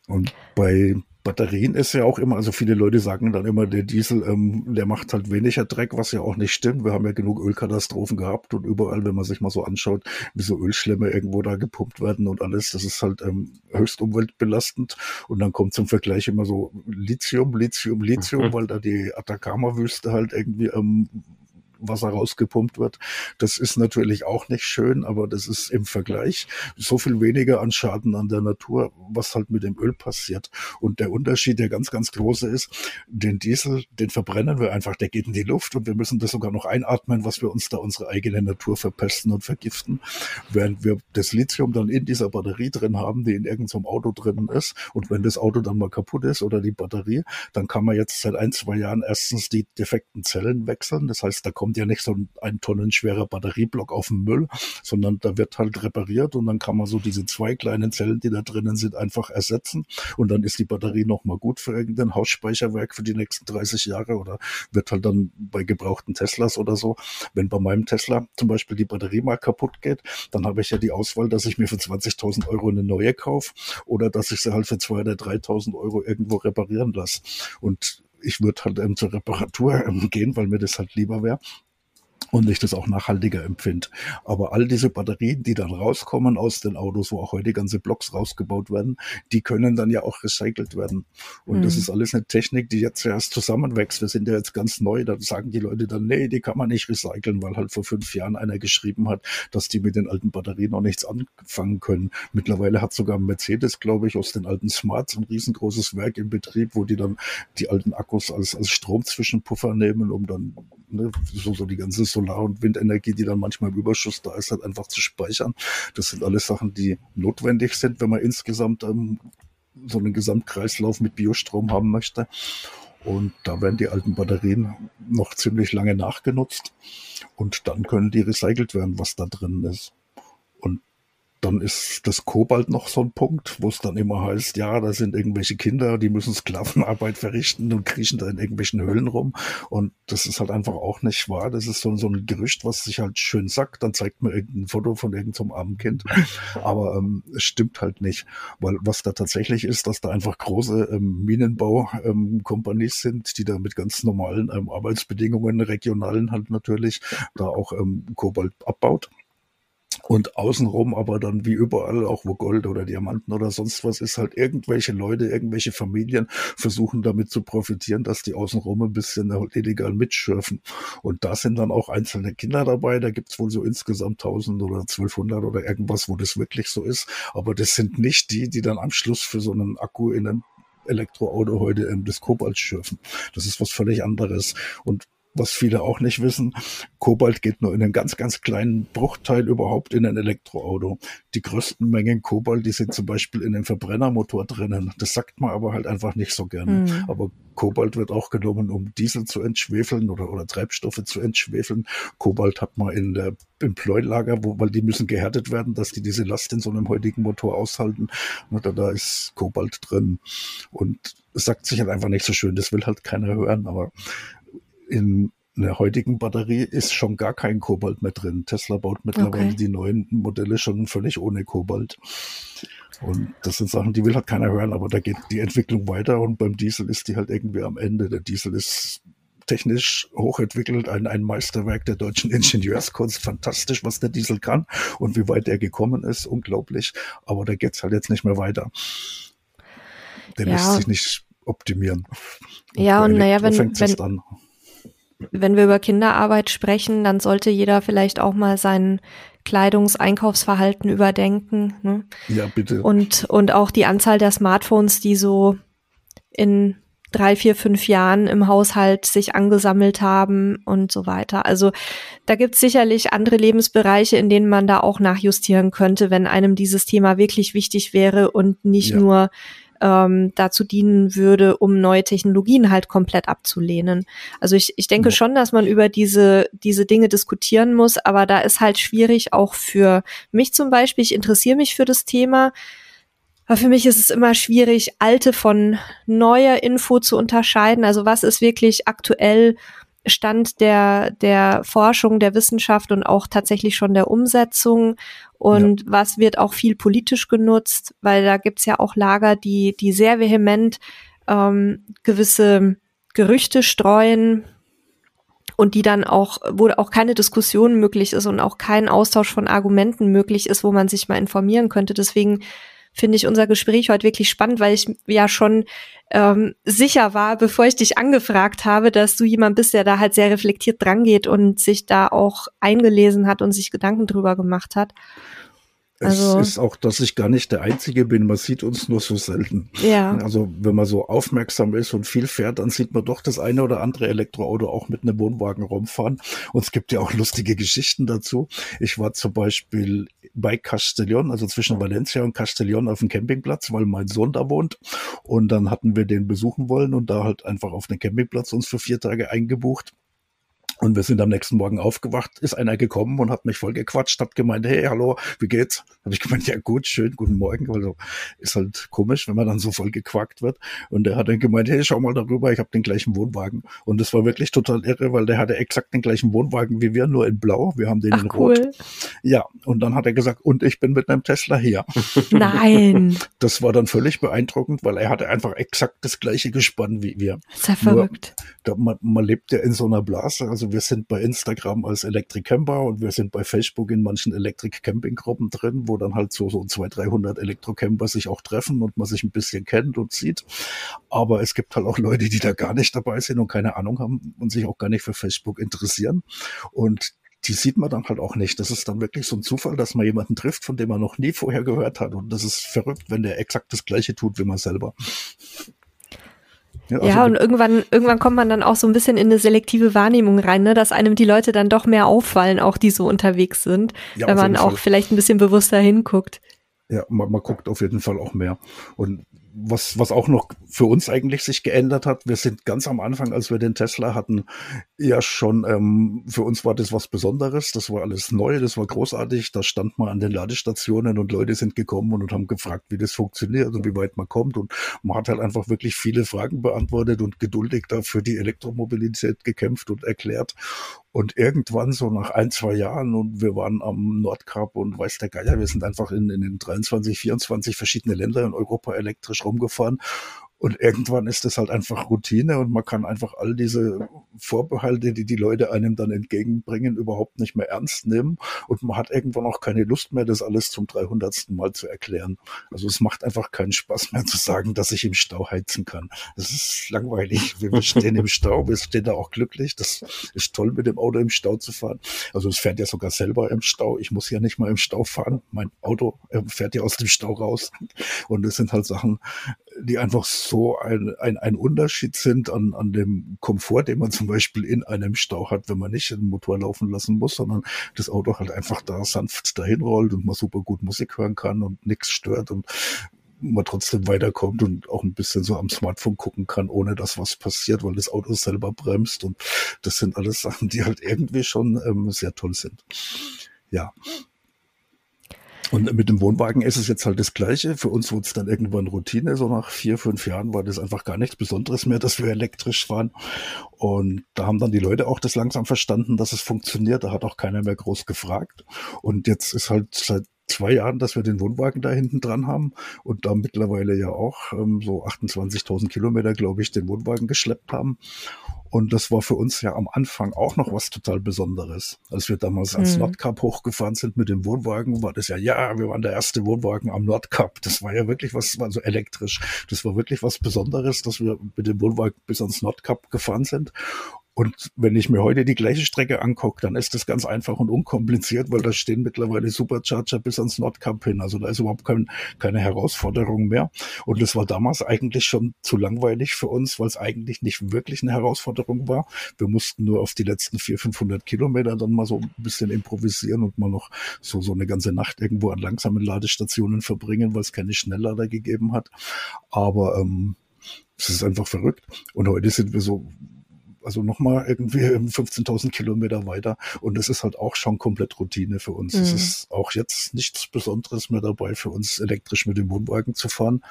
Und bei Batterien ist ja auch immer, also viele Leute sagen dann immer, der Diesel, ähm, der macht halt weniger Dreck, was ja auch nicht stimmt. Wir haben ja genug Ölkatastrophen gehabt und überall, wenn man sich mal so anschaut, wie so Ölschlemme irgendwo da gepumpt werden und alles, das ist halt ähm, höchst umweltbelastend. Und dann kommt zum Vergleich immer so Lithium, Lithium, Lithium, mhm. weil da die Atacama-Wüste halt irgendwie ähm, Wasser rausgepumpt wird. Das ist natürlich auch nicht schön, aber das ist im Vergleich so viel weniger an Schaden an der Natur, was halt mit dem Öl passiert. Und der Unterschied, der ganz, ganz große ist, den Diesel, den verbrennen wir einfach, der geht in die Luft und wir müssen das sogar noch einatmen, was wir uns da unsere eigene Natur verpesten und vergiften. Während wir das Lithium dann in dieser Batterie drin haben, die in irgendeinem Auto drin ist. Und wenn das Auto dann mal kaputt ist oder die Batterie, dann kann man jetzt seit ein, zwei Jahren erstens die defekten Zellen wechseln. Das heißt, da kommt kommt ja nicht so ein, tonnenschwerer Batterieblock auf den Müll, sondern da wird halt repariert und dann kann man so diese zwei kleinen Zellen, die da drinnen sind, einfach ersetzen und dann ist die Batterie nochmal gut für irgendein Hausspeicherwerk für die nächsten 30 Jahre oder wird halt dann bei gebrauchten Teslas oder so. Wenn bei meinem Tesla zum Beispiel die Batterie mal kaputt geht, dann habe ich ja die Auswahl, dass ich mir für 20.000 Euro eine neue kaufe oder dass ich sie halt für 2.000 oder 3.000 Euro irgendwo reparieren lasse. Und ich würde halt ähm, zur Reparatur ähm, gehen, weil mir das halt lieber wäre und ich das auch nachhaltiger empfinde. Aber all diese Batterien, die dann rauskommen aus den Autos, wo auch heute ganze Blocks rausgebaut werden, die können dann ja auch recycelt werden. Und mhm. das ist alles eine Technik, die jetzt erst zusammenwächst. Wir sind ja jetzt ganz neu, da sagen die Leute dann, nee, die kann man nicht recyceln, weil halt vor fünf Jahren einer geschrieben hat, dass die mit den alten Batterien noch nichts anfangen können. Mittlerweile hat sogar Mercedes, glaube ich, aus den alten Smarts ein riesengroßes Werk in Betrieb, wo die dann die alten Akkus als, als Stromzwischenpuffer nehmen, um dann ne, so, so die ganze Solar- und Windenergie, die dann manchmal im Überschuss da ist, halt einfach zu speichern. Das sind alles Sachen, die notwendig sind, wenn man insgesamt ähm, so einen Gesamtkreislauf mit Biostrom haben möchte. Und da werden die alten Batterien noch ziemlich lange nachgenutzt. Und dann können die recycelt werden, was da drin ist. Und dann ist das Kobalt noch so ein Punkt, wo es dann immer heißt, ja, da sind irgendwelche Kinder, die müssen Sklavenarbeit verrichten und kriechen da in irgendwelchen Höhlen rum. Und das ist halt einfach auch nicht wahr. Das ist so, so ein Gerücht, was sich halt schön sagt. Dann zeigt man irgendein Foto von irgendeinem armen Kind. Aber ähm, es stimmt halt nicht. Weil was da tatsächlich ist, dass da einfach große ähm, Minenbau-Kompanies ähm, sind, die da mit ganz normalen ähm, Arbeitsbedingungen, regionalen halt natürlich, da auch ähm, Kobalt abbaut und außenrum aber dann wie überall, auch wo Gold oder Diamanten oder sonst was ist, halt irgendwelche Leute, irgendwelche Familien versuchen damit zu profitieren, dass die außenrum ein bisschen halt illegal mitschürfen. Und da sind dann auch einzelne Kinder dabei. Da gibt's wohl so insgesamt 1000 oder 1200 oder irgendwas, wo das wirklich so ist. Aber das sind nicht die, die dann am Schluss für so einen Akku in einen Elektroauto heute ähm, das Kobalt schürfen. Das ist was völlig anderes. Und was viele auch nicht wissen, Kobalt geht nur in einen ganz, ganz kleinen Bruchteil überhaupt in ein Elektroauto. Die größten Mengen Kobalt, die sind zum Beispiel in einem Verbrennermotor drinnen. Das sagt man aber halt einfach nicht so gerne. Mhm. Aber Kobalt wird auch genommen, um Diesel zu entschwefeln oder, oder Treibstoffe zu entschwefeln. Kobalt hat man in der, im Pleulager, wo, weil die müssen gehärtet werden, dass die diese Last in so einem heutigen Motor aushalten. Und da, da ist Kobalt drin. Und es sagt sich halt einfach nicht so schön. Das will halt keiner hören, aber in einer heutigen Batterie ist schon gar kein Kobalt mehr drin. Tesla baut mittlerweile okay. die neuen Modelle schon völlig ohne Kobalt. Und das sind Sachen, die will halt keiner hören, aber da geht die Entwicklung weiter und beim Diesel ist die halt irgendwie am Ende. Der Diesel ist technisch hochentwickelt, ein, ein Meisterwerk der deutschen Ingenieurskunst. Fantastisch, was der Diesel kann und wie weit er gekommen ist, unglaublich. Aber da geht's halt jetzt nicht mehr weiter. Der ja. lässt sich nicht optimieren. Und ja, und naja, wenn, wenn, wenn wir über Kinderarbeit sprechen, dann sollte jeder vielleicht auch mal sein Kleidungseinkaufsverhalten überdenken. Ne? Ja, bitte. Und, und auch die Anzahl der Smartphones, die so in drei, vier, fünf Jahren im Haushalt sich angesammelt haben und so weiter. Also da gibt es sicherlich andere Lebensbereiche, in denen man da auch nachjustieren könnte, wenn einem dieses Thema wirklich wichtig wäre und nicht ja. nur ähm, dazu dienen würde, um neue Technologien halt komplett abzulehnen. Also ich, ich denke schon, dass man über diese, diese Dinge diskutieren muss, aber da ist halt schwierig auch für mich zum Beispiel. Ich interessiere mich für das Thema. Aber für mich ist es immer schwierig, alte von neuer Info zu unterscheiden. Also was ist wirklich aktuell Stand der, der Forschung, der Wissenschaft und auch tatsächlich schon der Umsetzung und ja. was wird auch viel politisch genutzt, weil da gibt's ja auch Lager, die, die sehr vehement ähm, gewisse Gerüchte streuen und die dann auch, wo auch keine Diskussion möglich ist und auch kein Austausch von Argumenten möglich ist, wo man sich mal informieren könnte. Deswegen finde ich unser Gespräch heute wirklich spannend, weil ich ja schon ähm, sicher war, bevor ich dich angefragt habe, dass du jemand bist, der da halt sehr reflektiert drangeht und sich da auch eingelesen hat und sich Gedanken drüber gemacht hat. Also, es ist auch, dass ich gar nicht der Einzige bin. Man sieht uns nur so selten. Ja. Also wenn man so aufmerksam ist und viel fährt, dann sieht man doch das eine oder andere Elektroauto auch mit einem Wohnwagen rumfahren. Und es gibt ja auch lustige Geschichten dazu. Ich war zum Beispiel bei Castellón, also zwischen Valencia und Castellón auf dem Campingplatz, weil mein Sohn da wohnt. Und dann hatten wir den besuchen wollen und da halt einfach auf den Campingplatz uns für vier Tage eingebucht. Und wir sind am nächsten Morgen aufgewacht, ist einer gekommen und hat mich voll gequatscht, hat gemeint, hey, hallo, wie geht's? Habe ich gemeint, ja gut, schön, guten Morgen. Also ist halt komisch, wenn man dann so voll gequackt wird. Und der hat dann gemeint, hey, schau mal darüber, ich habe den gleichen Wohnwagen. Und das war wirklich total irre, weil der hatte exakt den gleichen Wohnwagen wie wir, nur in Blau. Wir haben den Ach, in Rot. Cool. Ja, und dann hat er gesagt, und ich bin mit einem Tesla hier. Nein. Das war dann völlig beeindruckend, weil er hatte einfach exakt das gleiche Gespann wie wir. Das ist ja verrückt. Nur, da, man, man lebt ja in so einer Blase. Also wir sind bei Instagram als Electric Camper und wir sind bei Facebook in manchen Electric Camping Gruppen drin, wo dann halt so, so 200, 300 Elektrocamper sich auch treffen und man sich ein bisschen kennt und sieht. Aber es gibt halt auch Leute, die da gar nicht dabei sind und keine Ahnung haben und sich auch gar nicht für Facebook interessieren. Und die sieht man dann halt auch nicht. Das ist dann wirklich so ein Zufall, dass man jemanden trifft, von dem man noch nie vorher gehört hat. Und das ist verrückt, wenn der exakt das Gleiche tut wie man selber. Ja, also ja, und irgendwann, irgendwann kommt man dann auch so ein bisschen in eine selektive Wahrnehmung rein, ne, dass einem die Leute dann doch mehr auffallen, auch die so unterwegs sind, ja, wenn man auch Fall. vielleicht ein bisschen bewusster hinguckt. Ja, man, man guckt auf jeden Fall auch mehr. Und was, was auch noch für uns eigentlich sich geändert hat, wir sind ganz am Anfang, als wir den Tesla hatten, ja schon, ähm, für uns war das was Besonderes, das war alles neu, das war großartig, da stand man an den Ladestationen und Leute sind gekommen und, und haben gefragt, wie das funktioniert und wie weit man kommt. Und man hat halt einfach wirklich viele Fragen beantwortet und geduldig dafür die Elektromobilität gekämpft und erklärt und irgendwann so nach ein, zwei Jahren und wir waren am Nordkap und weiß der Geier, wir sind einfach in, in den 23, 24 verschiedene Länder in Europa elektrisch rumgefahren und irgendwann ist das halt einfach Routine und man kann einfach all diese Vorbehalte, die die Leute einem dann entgegenbringen, überhaupt nicht mehr ernst nehmen. Und man hat irgendwann auch keine Lust mehr, das alles zum 300. Mal zu erklären. Also es macht einfach keinen Spaß mehr zu sagen, dass ich im Stau heizen kann. Das ist langweilig. Wir stehen im Stau, wir stehen da auch glücklich. Das ist toll, mit dem Auto im Stau zu fahren. Also es fährt ja sogar selber im Stau. Ich muss ja nicht mal im Stau fahren. Mein Auto fährt ja aus dem Stau raus. Und das sind halt Sachen, die einfach so ein, ein, ein Unterschied sind an, an dem Komfort, den man zum Beispiel in einem Stau hat, wenn man nicht den Motor laufen lassen muss, sondern das Auto halt einfach da sanft dahin rollt und man super gut Musik hören kann und nichts stört und man trotzdem weiterkommt und auch ein bisschen so am Smartphone gucken kann, ohne dass was passiert, weil das Auto selber bremst und das sind alles Sachen, die halt irgendwie schon ähm, sehr toll sind. Ja, und mit dem Wohnwagen ist es jetzt halt das Gleiche. Für uns wurde es dann irgendwann Routine. So nach vier, fünf Jahren war das einfach gar nichts Besonderes mehr, dass wir elektrisch fahren. Und da haben dann die Leute auch das langsam verstanden, dass es funktioniert. Da hat auch keiner mehr groß gefragt. Und jetzt ist halt seit zwei Jahren, dass wir den Wohnwagen da hinten dran haben und da mittlerweile ja auch ähm, so 28.000 Kilometer, glaube ich, den Wohnwagen geschleppt haben. Und das war für uns ja am Anfang auch noch was total Besonderes. Als wir damals ans mhm. Nordkap hochgefahren sind mit dem Wohnwagen, war das ja, ja, wir waren der erste Wohnwagen am Nordkap. Das war ja wirklich was, war so elektrisch. Das war wirklich was Besonderes, dass wir mit dem Wohnwagen bis ans Nordkap gefahren sind. Und wenn ich mir heute die gleiche Strecke angucke, dann ist das ganz einfach und unkompliziert, weil da stehen mittlerweile Supercharger bis ans Nordkap hin. Also da ist überhaupt kein, keine Herausforderung mehr. Und das war damals eigentlich schon zu langweilig für uns, weil es eigentlich nicht wirklich eine Herausforderung war. Wir mussten nur auf die letzten 400, 500 Kilometer dann mal so ein bisschen improvisieren und mal noch so, so eine ganze Nacht irgendwo an langsamen Ladestationen verbringen, weil es keine Schnelllader gegeben hat. Aber ähm, es ist einfach verrückt. Und heute sind wir so also nochmal irgendwie 15.000 Kilometer weiter. Und das ist halt auch schon komplett Routine für uns. Es mhm. ist auch jetzt nichts Besonderes mehr dabei für uns, elektrisch mit dem Wohnwagen zu fahren.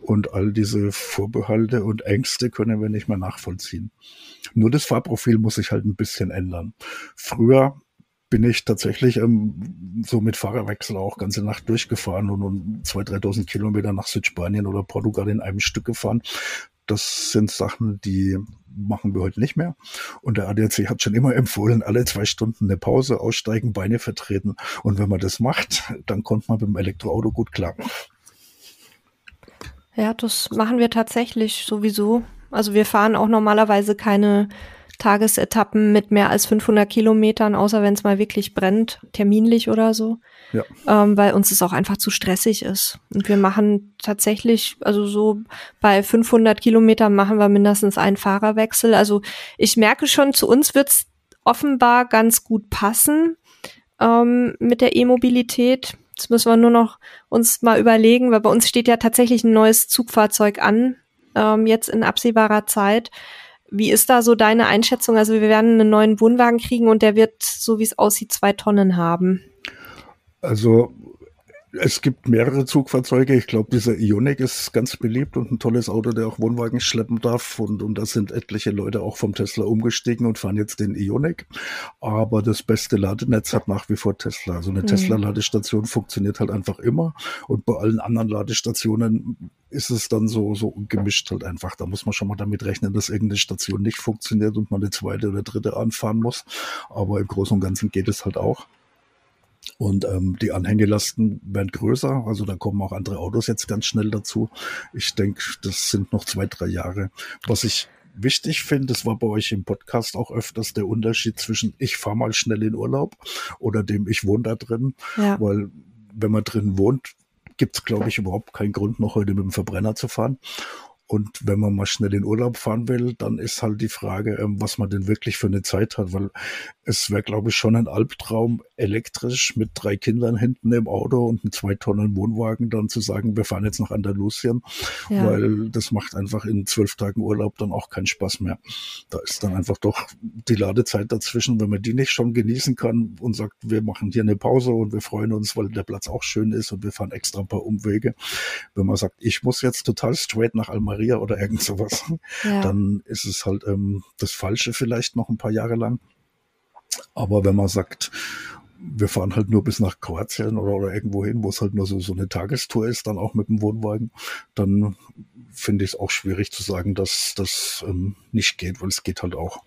Und all diese Vorbehalte und Ängste können wir nicht mehr nachvollziehen. Nur das Fahrprofil muss sich halt ein bisschen ändern. Früher bin ich tatsächlich ähm, so mit Fahrerwechsel auch ganze Nacht durchgefahren und, und 2.000, 3.000 Kilometer nach Südspanien oder Portugal in einem Stück gefahren. Das sind Sachen, die machen wir heute nicht mehr. Und der ADAC hat schon immer empfohlen, alle zwei Stunden eine Pause, aussteigen, Beine vertreten. Und wenn man das macht, dann kommt man mit dem Elektroauto gut klar. Ja, das machen wir tatsächlich sowieso. Also wir fahren auch normalerweise keine Tagesetappen mit mehr als 500 Kilometern, außer wenn es mal wirklich brennt, terminlich oder so. Ja. Ähm, weil uns es auch einfach zu stressig ist. Und wir machen tatsächlich, also so bei 500 Kilometern machen wir mindestens einen Fahrerwechsel. Also ich merke schon, zu uns wird's offenbar ganz gut passen ähm, mit der E-Mobilität. Jetzt müssen wir nur noch uns mal überlegen, weil bei uns steht ja tatsächlich ein neues Zugfahrzeug an, ähm, jetzt in absehbarer Zeit. Wie ist da so deine Einschätzung? Also wir werden einen neuen Wohnwagen kriegen und der wird, so wie es aussieht, zwei Tonnen haben. Also es gibt mehrere Zugfahrzeuge. Ich glaube, dieser Ionic ist ganz beliebt und ein tolles Auto, der auch Wohnwagen schleppen darf. Und, und da sind etliche Leute auch vom Tesla umgestiegen und fahren jetzt den Ionic. Aber das beste Ladenetz hat nach wie vor Tesla. Also eine mhm. Tesla-Ladestation funktioniert halt einfach immer. Und bei allen anderen Ladestationen ist es dann so, so gemischt halt einfach. Da muss man schon mal damit rechnen, dass irgendeine Station nicht funktioniert und man eine zweite oder dritte anfahren muss. Aber im Großen und Ganzen geht es halt auch. Und ähm, die Anhängelasten werden größer, also da kommen auch andere Autos jetzt ganz schnell dazu. Ich denke, das sind noch zwei, drei Jahre. Was ich wichtig finde, das war bei euch im Podcast auch öfters der Unterschied zwischen ich fahre mal schnell in Urlaub oder dem ich wohne da drin. Ja. Weil wenn man drin wohnt, gibt es, glaube ich, überhaupt keinen Grund, noch heute mit dem Verbrenner zu fahren. Und wenn man mal schnell in Urlaub fahren will, dann ist halt die Frage, ähm, was man denn wirklich für eine Zeit hat, weil es wäre, glaube ich, schon ein Albtraum, elektrisch mit drei Kindern hinten im Auto und einem zwei Tonnen Wohnwagen dann zu sagen, wir fahren jetzt nach Andalusien, ja. weil das macht einfach in zwölf Tagen Urlaub dann auch keinen Spaß mehr. Da ist dann einfach doch die Ladezeit dazwischen, wenn man die nicht schon genießen kann und sagt, wir machen hier eine Pause und wir freuen uns, weil der Platz auch schön ist und wir fahren extra ein paar Umwege. Wenn man sagt, ich muss jetzt total straight nach Almaria Maria oder irgend sowas, ja. dann ist es halt ähm, das Falsche vielleicht noch ein paar Jahre lang. Aber wenn man sagt, wir fahren halt nur bis nach Kroatien oder, oder irgendwo hin, wo es halt nur so, so eine Tagestour ist, dann auch mit dem Wohnwagen, dann finde ich es auch schwierig zu sagen, dass das ähm, nicht geht, weil es geht halt auch.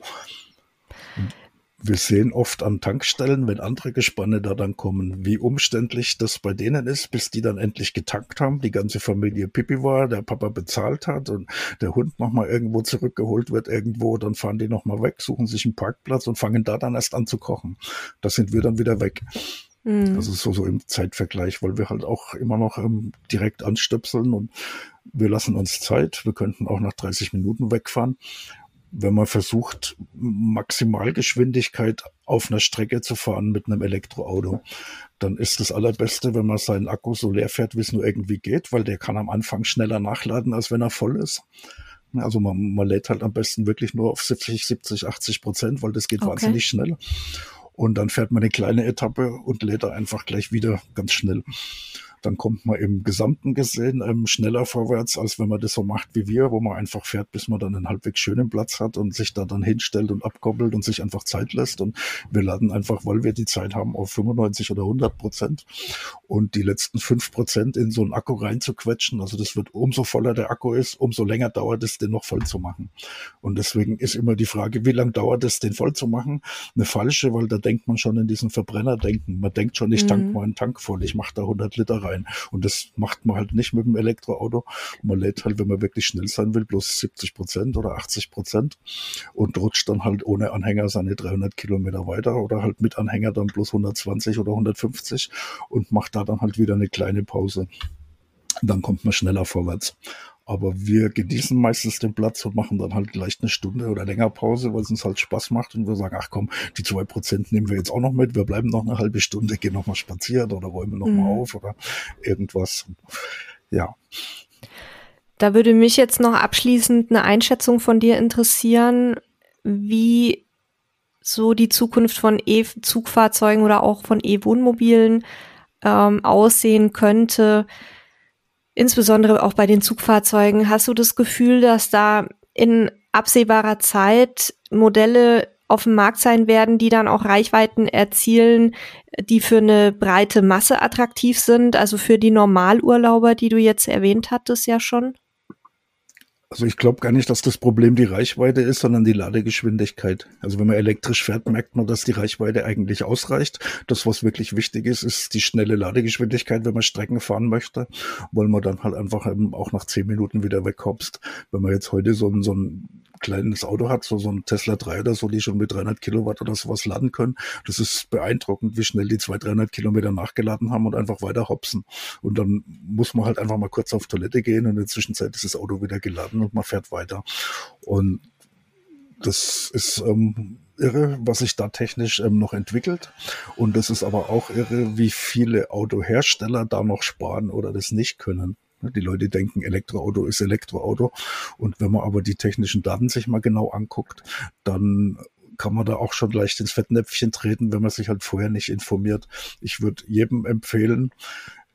Wir sehen oft an Tankstellen, wenn andere Gespanne da dann kommen, wie umständlich das bei denen ist, bis die dann endlich getankt haben, die ganze Familie Pipi war, der Papa bezahlt hat und der Hund nochmal irgendwo zurückgeholt wird irgendwo, dann fahren die nochmal weg, suchen sich einen Parkplatz und fangen da dann erst an zu kochen. Da sind wir dann wieder weg. Mhm. Also so, so im Zeitvergleich, weil wir halt auch immer noch ähm, direkt anstöpseln und wir lassen uns Zeit. Wir könnten auch nach 30 Minuten wegfahren. Wenn man versucht, Maximalgeschwindigkeit auf einer Strecke zu fahren mit einem Elektroauto, dann ist das Allerbeste, wenn man seinen Akku so leer fährt, wie es nur irgendwie geht, weil der kann am Anfang schneller nachladen, als wenn er voll ist. Also man, man lädt halt am besten wirklich nur auf 70, 70, 80 Prozent, weil das geht okay. wahnsinnig schnell. Und dann fährt man eine kleine Etappe und lädt da einfach gleich wieder ganz schnell dann kommt man im Gesamten gesehen ähm, schneller vorwärts, als wenn man das so macht wie wir, wo man einfach fährt, bis man dann einen halbwegs schönen Platz hat und sich da dann hinstellt und abkoppelt und sich einfach Zeit lässt. Und wir laden einfach, weil wir die Zeit haben, auf 95 oder 100 Prozent und die letzten fünf Prozent in so einen Akku reinzuquetschen. Also das wird umso voller der Akku ist, umso länger dauert es, den noch voll zu machen. Und deswegen ist immer die Frage, wie lange dauert es, den voll zu machen? Eine falsche, weil da denkt man schon in diesen Verbrenner-Denken. Man denkt schon, ich tank mhm. mal einen Tank voll, ich mache da 100 Liter rein rein. Und das macht man halt nicht mit dem Elektroauto. Man lädt halt, wenn man wirklich schnell sein will, bloß 70 Prozent oder 80 Prozent und rutscht dann halt ohne Anhänger seine 300 Kilometer weiter oder halt mit Anhänger dann bloß 120 oder 150 und macht da dann halt wieder eine kleine Pause. Dann kommt man schneller vorwärts. Aber wir genießen meistens den Platz und machen dann halt gleich eine Stunde oder länger Pause, weil es uns halt Spaß macht und wir sagen, ach komm, die zwei Prozent nehmen wir jetzt auch noch mit, wir bleiben noch eine halbe Stunde, gehen noch mal spazieren oder räumen noch mhm. mal auf oder irgendwas. Ja. Da würde mich jetzt noch abschließend eine Einschätzung von dir interessieren, wie so die Zukunft von E-Zugfahrzeugen oder auch von E-Wohnmobilen ähm, aussehen könnte insbesondere auch bei den Zugfahrzeugen, hast du das Gefühl, dass da in absehbarer Zeit Modelle auf dem Markt sein werden, die dann auch Reichweiten erzielen, die für eine breite Masse attraktiv sind, also für die Normalurlauber, die du jetzt erwähnt hattest ja schon? Also ich glaube gar nicht, dass das Problem die Reichweite ist, sondern die Ladegeschwindigkeit. Also wenn man elektrisch fährt, merkt man, dass die Reichweite eigentlich ausreicht. Das, was wirklich wichtig ist, ist die schnelle Ladegeschwindigkeit, wenn man Strecken fahren möchte, weil man dann halt einfach auch nach zehn Minuten wieder wegkommst. Wenn man jetzt heute so ein, so ein kleines Auto hat, so, so ein Tesla 3 oder so, die schon mit 300 Kilowatt oder sowas laden können. Das ist beeindruckend, wie schnell die 200, 300 Kilometer nachgeladen haben und einfach weiter hopsen. Und dann muss man halt einfach mal kurz auf Toilette gehen und in der Zwischenzeit ist das Auto wieder geladen und man fährt weiter. Und das ist ähm, irre, was sich da technisch ähm, noch entwickelt. Und das ist aber auch irre, wie viele Autohersteller da noch sparen oder das nicht können. Die Leute denken, Elektroauto ist Elektroauto. Und wenn man aber die technischen Daten sich mal genau anguckt, dann kann man da auch schon leicht ins Fettnäpfchen treten, wenn man sich halt vorher nicht informiert. Ich würde jedem empfehlen,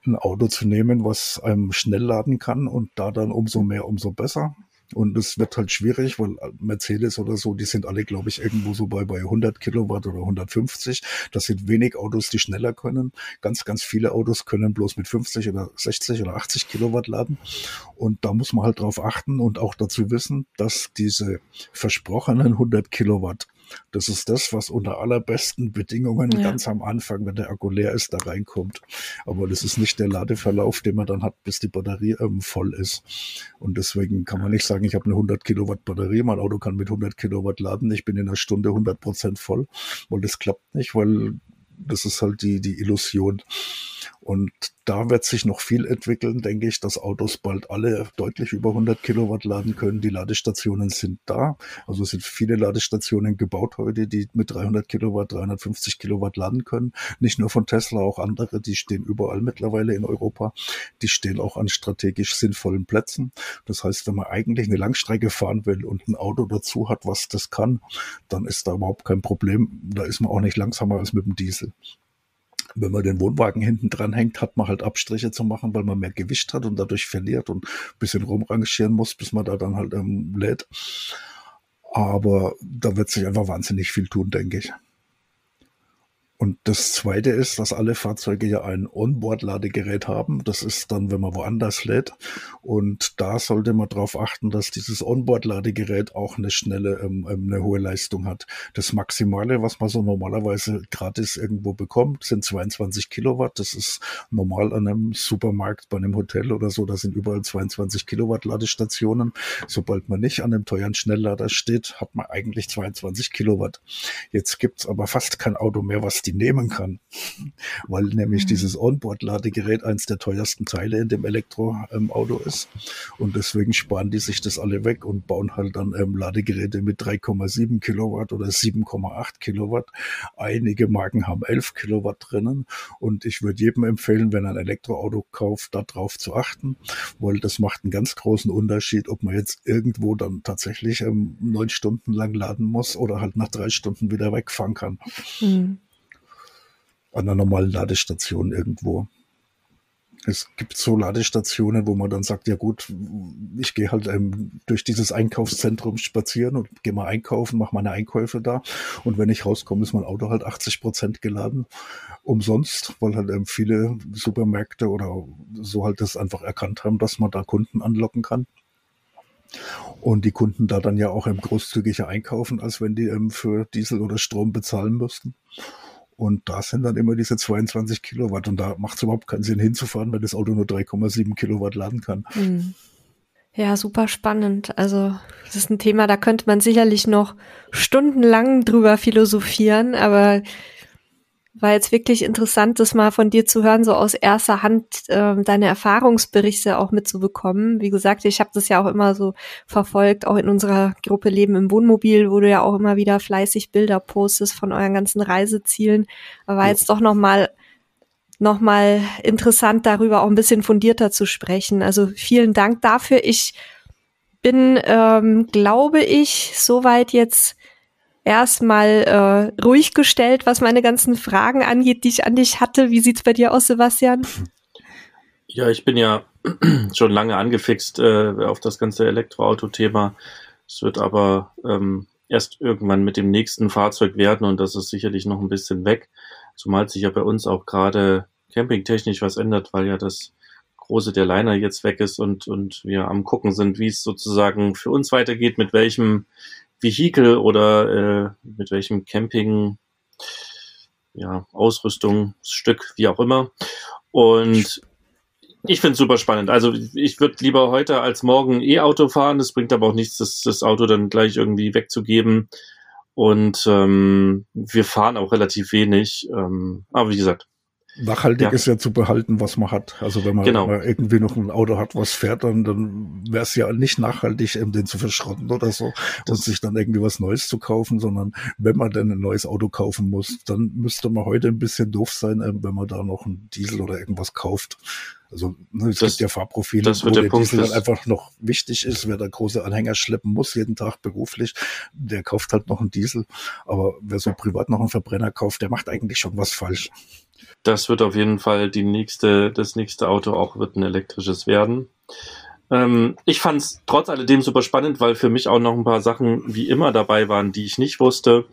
ein Auto zu nehmen, was einem schnell laden kann und da dann umso mehr, umso besser. Und es wird halt schwierig, weil Mercedes oder so, die sind alle, glaube ich, irgendwo so bei, bei 100 Kilowatt oder 150. Das sind wenig Autos, die schneller können. Ganz, ganz viele Autos können bloß mit 50 oder 60 oder 80 Kilowatt laden. Und da muss man halt drauf achten und auch dazu wissen, dass diese versprochenen 100 Kilowatt das ist das, was unter allerbesten Bedingungen ja. ganz am Anfang, wenn der Akku leer ist, da reinkommt. Aber das ist nicht der Ladeverlauf, den man dann hat, bis die Batterie ähm, voll ist. Und deswegen kann man nicht sagen, ich habe eine 100 Kilowatt Batterie, mein Auto kann mit 100 Kilowatt laden, ich bin in einer Stunde 100 Prozent voll, weil das klappt nicht, weil das ist halt die, die Illusion. Und da wird sich noch viel entwickeln, denke ich, dass Autos bald alle deutlich über 100 Kilowatt laden können. Die Ladestationen sind da. Also es sind viele Ladestationen gebaut heute, die mit 300 Kilowatt, 350 Kilowatt laden können. Nicht nur von Tesla, auch andere, die stehen überall mittlerweile in Europa. Die stehen auch an strategisch sinnvollen Plätzen. Das heißt, wenn man eigentlich eine Langstrecke fahren will und ein Auto dazu hat, was das kann, dann ist da überhaupt kein Problem. Da ist man auch nicht langsamer als mit dem Diesel wenn man den Wohnwagen hinten dran hängt, hat man halt Abstriche zu machen, weil man mehr Gewicht hat und dadurch verliert und ein bisschen rumrangieren muss, bis man da dann halt ähm, lädt. Aber da wird sich einfach wahnsinnig viel tun, denke ich. Und das zweite ist, dass alle Fahrzeuge ja ein Onboard-Ladegerät haben. Das ist dann, wenn man woanders lädt. Und da sollte man darauf achten, dass dieses Onboard-Ladegerät auch eine schnelle, ähm, ähm, eine hohe Leistung hat. Das Maximale, was man so normalerweise gratis irgendwo bekommt, sind 22 Kilowatt. Das ist normal an einem Supermarkt, bei einem Hotel oder so. Da sind überall 22 Kilowatt Ladestationen. Sobald man nicht an einem teuren Schnelllader steht, hat man eigentlich 22 Kilowatt. Jetzt gibt's aber fast kein Auto mehr, was die nehmen kann, weil nämlich mhm. dieses Onboard-Ladegerät eins der teuersten Teile in dem Elektroauto ist und deswegen sparen die sich das alle weg und bauen halt dann ähm, Ladegeräte mit 3,7 Kilowatt oder 7,8 Kilowatt. Einige Marken haben 11 Kilowatt drinnen und ich würde jedem empfehlen, wenn er ein Elektroauto kauft, darauf zu achten, weil das macht einen ganz großen Unterschied, ob man jetzt irgendwo dann tatsächlich ähm, neun Stunden lang laden muss oder halt nach drei Stunden wieder wegfahren kann. Mhm. An einer normalen Ladestation irgendwo. Es gibt so Ladestationen, wo man dann sagt, ja gut, ich gehe halt ähm, durch dieses Einkaufszentrum spazieren und gehe mal einkaufen, mache meine Einkäufe da. Und wenn ich rauskomme, ist mein Auto halt 80 Prozent geladen. Umsonst, weil halt ähm, viele Supermärkte oder so halt das einfach erkannt haben, dass man da Kunden anlocken kann. Und die Kunden da dann ja auch ähm, großzügiger einkaufen, als wenn die ähm, für Diesel oder Strom bezahlen müssten. Und da sind dann immer diese 22 Kilowatt. Und da macht es überhaupt keinen Sinn hinzufahren, wenn das Auto nur 3,7 Kilowatt laden kann. Mhm. Ja, super spannend. Also, das ist ein Thema, da könnte man sicherlich noch stundenlang drüber philosophieren, aber war jetzt wirklich interessant, das mal von dir zu hören, so aus erster Hand äh, deine Erfahrungsberichte auch mitzubekommen. Wie gesagt, ich habe das ja auch immer so verfolgt, auch in unserer Gruppe Leben im Wohnmobil, wo du ja auch immer wieder fleißig Bilder postest von euren ganzen Reisezielen. Aber war jetzt doch noch mal noch mal interessant, darüber auch ein bisschen fundierter zu sprechen. Also vielen Dank dafür. Ich bin, ähm, glaube ich, soweit jetzt erstmal äh, ruhig gestellt, was meine ganzen Fragen angeht, die ich an dich hatte. Wie sieht's bei dir aus, Sebastian? Ja, ich bin ja schon lange angefixt äh, auf das ganze Elektroauto-Thema. Es wird aber ähm, erst irgendwann mit dem nächsten Fahrzeug werden und das ist sicherlich noch ein bisschen weg. Zumal sich ja bei uns auch gerade campingtechnisch was ändert, weil ja das große der Liner jetzt weg ist und, und wir am gucken sind, wie es sozusagen für uns weitergeht, mit welchem Vehikel oder äh, mit welchem Camping, ja, Ausrüstungsstück, wie auch immer. Und ich finde es super spannend. Also ich würde lieber heute als morgen E-Auto fahren. Das bringt aber auch nichts, das, das Auto dann gleich irgendwie wegzugeben. Und ähm, wir fahren auch relativ wenig. Ähm, aber wie gesagt, Nachhaltig ja. ist ja zu behalten, was man hat. Also wenn man, genau. wenn man, irgendwie noch ein Auto hat, was fährt, dann, dann wäre es ja nicht nachhaltig, eben den zu verschrotten oder so das und sich dann irgendwie was Neues zu kaufen, sondern wenn man denn ein neues Auto kaufen muss, dann müsste man heute ein bisschen doof sein, wenn man da noch ein Diesel oder irgendwas kauft. Also ne, es das, gibt ja Fahrprofile, das wo der, der Diesel dann einfach noch wichtig ist, wer da große Anhänger schleppen muss, jeden Tag beruflich, der kauft halt noch einen Diesel. Aber wer so privat noch einen Verbrenner kauft, der macht eigentlich schon was falsch. Das wird auf jeden Fall die nächste, das nächste Auto auch wird ein elektrisches werden. Ähm, ich fand es trotz alledem super spannend, weil für mich auch noch ein paar Sachen wie immer dabei waren, die ich nicht wusste.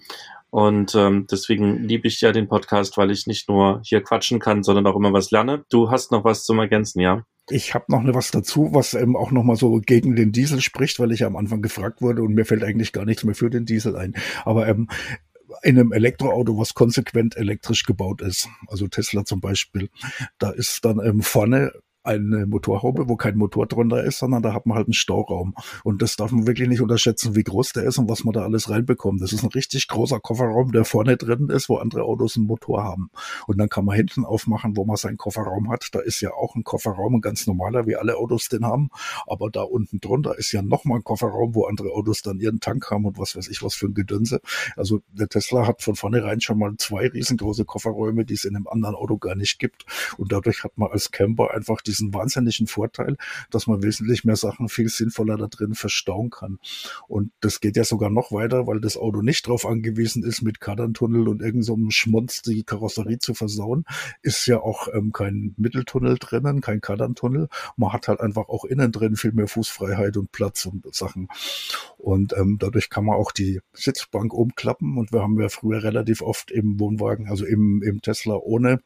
Und ähm, deswegen liebe ich ja den Podcast, weil ich nicht nur hier quatschen kann, sondern auch immer was lerne. Du hast noch was zum Ergänzen, ja? Ich habe noch was dazu, was ähm, auch noch mal so gegen den Diesel spricht, weil ich ja am Anfang gefragt wurde und mir fällt eigentlich gar nichts mehr für den Diesel ein. Aber ähm, in einem Elektroauto, was konsequent elektrisch gebaut ist, also Tesla zum Beispiel, da ist dann ähm, vorne eine Motorhaube, wo kein Motor drunter ist, sondern da hat man halt einen Stauraum. Und das darf man wirklich nicht unterschätzen, wie groß der ist und was man da alles reinbekommt. Das ist ein richtig großer Kofferraum, der vorne drin ist, wo andere Autos einen Motor haben. Und dann kann man hinten aufmachen, wo man seinen Kofferraum hat. Da ist ja auch ein Kofferraum, ein ganz normaler, wie alle Autos den haben. Aber da unten drunter ist ja nochmal ein Kofferraum, wo andere Autos dann ihren Tank haben und was weiß ich, was für ein Gedönse. Also der Tesla hat von vornherein schon mal zwei riesengroße Kofferräume, die es in einem anderen Auto gar nicht gibt. Und dadurch hat man als Camper einfach die diesen wahnsinnigen Vorteil, dass man wesentlich mehr Sachen viel sinnvoller da drin verstauen kann. Und das geht ja sogar noch weiter, weil das Auto nicht darauf angewiesen ist, mit Kardantunnel und irgendeinem so Schmunz die Karosserie zu versauen. Ist ja auch ähm, kein Mitteltunnel drinnen, kein Kardantunnel. Man hat halt einfach auch innen drin viel mehr Fußfreiheit und Platz und Sachen. Und ähm, dadurch kann man auch die Sitzbank umklappen. Und wir haben ja früher relativ oft im Wohnwagen, also im, im Tesla ohne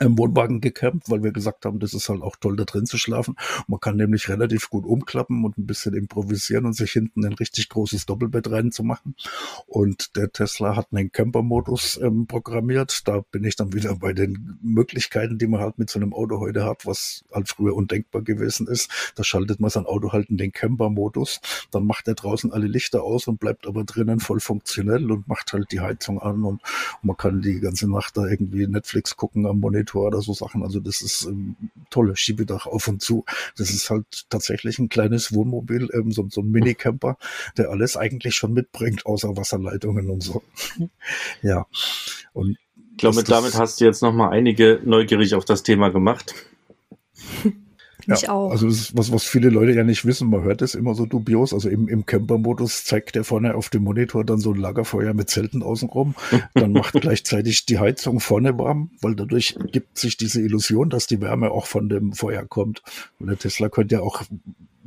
im Wohnwagen gecampt, weil wir gesagt haben, das ist halt auch toll, da drin zu schlafen. Man kann nämlich relativ gut umklappen und ein bisschen improvisieren und sich hinten ein richtig großes Doppelbett reinzumachen. Und der Tesla hat einen Camper-Modus ähm, programmiert. Da bin ich dann wieder bei den Möglichkeiten, die man halt mit so einem Auto heute hat, was halt früher undenkbar gewesen ist. Da schaltet man sein Auto halt in den Camper-Modus. Dann macht er draußen alle Lichter aus und bleibt aber drinnen voll funktionell und macht halt die Heizung an und man kann die ganze Nacht da irgendwie Netflix gucken am Monitor Monitor oder so Sachen. Also das ist ähm, tolle Schiebedach auf und zu. Das ist halt tatsächlich ein kleines Wohnmobil, ähm, so, so ein Minicamper, der alles eigentlich schon mitbringt, außer Wasserleitungen und so. ja. Und ich glaube, damit hast du jetzt noch mal einige neugierig auf das Thema gemacht. Ich ja, auch. Also das ist was, was viele Leute ja nicht wissen. Man hört es immer so dubios. Also im, im Camper-Modus zeigt der vorne auf dem Monitor dann so ein Lagerfeuer mit Zelten außenrum. Dann macht gleichzeitig die Heizung vorne warm, weil dadurch gibt sich diese Illusion, dass die Wärme auch von dem Feuer kommt. Und der Tesla könnte ja auch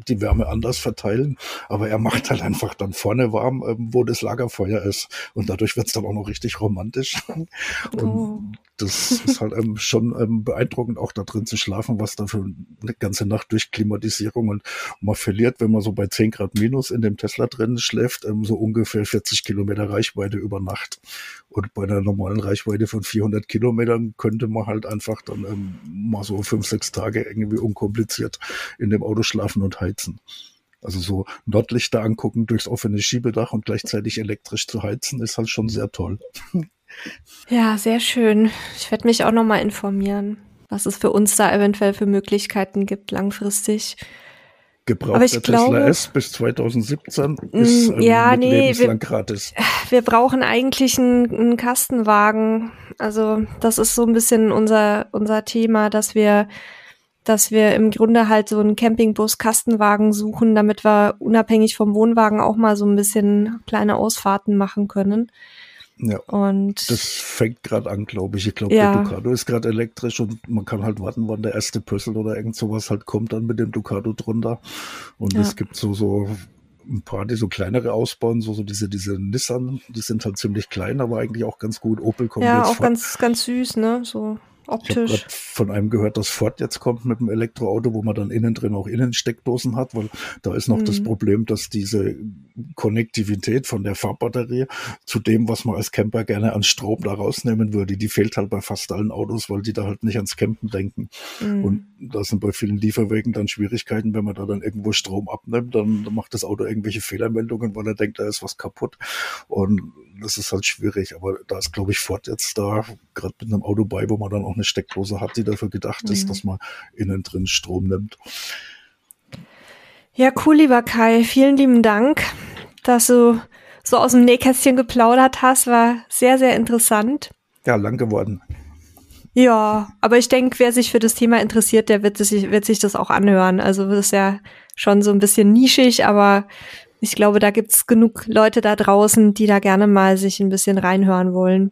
die Wärme anders verteilen, aber er macht halt einfach dann vorne warm, ähm, wo das Lagerfeuer ist. Und dadurch wird es dann auch noch richtig romantisch. Und oh das ist halt ähm, schon ähm, beeindruckend, auch da drin zu schlafen, was da für eine ganze Nacht durch Klimatisierung und man verliert, wenn man so bei 10 Grad minus in dem Tesla drin schläft, ähm, so ungefähr 40 Kilometer Reichweite über Nacht. Und bei einer normalen Reichweite von 400 Kilometern könnte man halt einfach dann ähm, mal so fünf, sechs Tage irgendwie unkompliziert in dem Auto schlafen und heizen. Also so Nordlichter angucken durchs offene Schiebedach und gleichzeitig elektrisch zu heizen, ist halt schon sehr toll. Ja, sehr schön. Ich werde mich auch noch mal informieren, was es für uns da eventuell für Möglichkeiten gibt langfristig. Gebraucht der glaube, Tesla S bis 2017 mm, ist ähm, ja, nee, lebenslang wir, gratis. Wir brauchen eigentlich einen, einen Kastenwagen. Also das ist so ein bisschen unser unser Thema, dass wir dass wir im Grunde halt so einen Campingbus-Kastenwagen suchen, damit wir unabhängig vom Wohnwagen auch mal so ein bisschen kleine Ausfahrten machen können. Ja. Und das fängt gerade an, glaube ich. Ich glaube, ja. der Ducato ist gerade elektrisch und man kann halt warten, wann der erste Pössl oder irgend sowas halt kommt dann mit dem Ducato drunter. Und ja. es gibt so, so ein paar, die so kleinere ausbauen, so, so diese, diese Nissan, die sind halt ziemlich klein, aber eigentlich auch ganz gut. Opel kommt ja, jetzt. Ja, auch ganz, ganz süß, ne? So optisch. Ich habe von einem gehört, dass Ford jetzt kommt mit einem Elektroauto, wo man dann innen drin auch Innensteckdosen hat, weil da ist noch mhm. das Problem, dass diese Konnektivität von der Fahrbatterie zu dem, was man als Camper gerne an Strom da rausnehmen würde, die fehlt halt bei fast allen Autos, weil die da halt nicht ans Campen denken. Mhm. Und da sind bei vielen Lieferwegen dann Schwierigkeiten, wenn man da dann irgendwo Strom abnimmt, dann macht das Auto irgendwelche Fehlermeldungen, weil er denkt, da ist was kaputt. Und das ist halt schwierig. Aber da ist, glaube ich, Ford jetzt da gerade mit einem Auto bei, wo man dann auch eine Steckdose hat, die dafür gedacht mhm. ist, dass man innen drin Strom nimmt. Ja, cool, lieber Kai. Vielen lieben Dank, dass du so aus dem Nähkästchen geplaudert hast. War sehr, sehr interessant. Ja, lang geworden. Ja, aber ich denke, wer sich für das Thema interessiert, der wird sich, wird sich das auch anhören. Also das ist ja schon so ein bisschen nischig, aber ich glaube, da gibt's genug Leute da draußen, die da gerne mal sich ein bisschen reinhören wollen.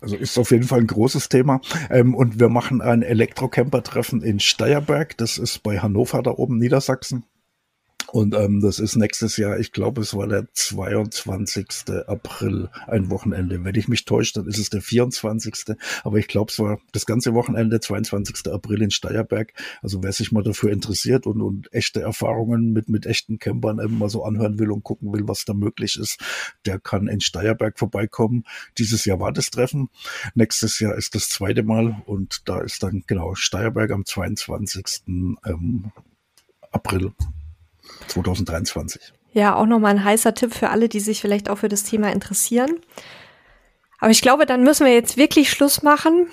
Also ist auf jeden Fall ein großes Thema. Ähm, und wir machen ein Elektrocamper-Treffen in Steierberg. Das ist bei Hannover da oben, Niedersachsen. Und ähm, das ist nächstes Jahr, ich glaube, es war der 22. April, ein Wochenende. Wenn ich mich täusche, dann ist es der 24. Aber ich glaube, es war das ganze Wochenende, 22. April in Steierberg. Also wer sich mal dafür interessiert und, und echte Erfahrungen mit, mit echten Campern eben mal so anhören will und gucken will, was da möglich ist, der kann in Steierberg vorbeikommen. Dieses Jahr war das Treffen. Nächstes Jahr ist das zweite Mal und da ist dann genau Steierberg am 22. Ähm, April. 2023. Ja, auch nochmal ein heißer Tipp für alle, die sich vielleicht auch für das Thema interessieren. Aber ich glaube, dann müssen wir jetzt wirklich Schluss machen.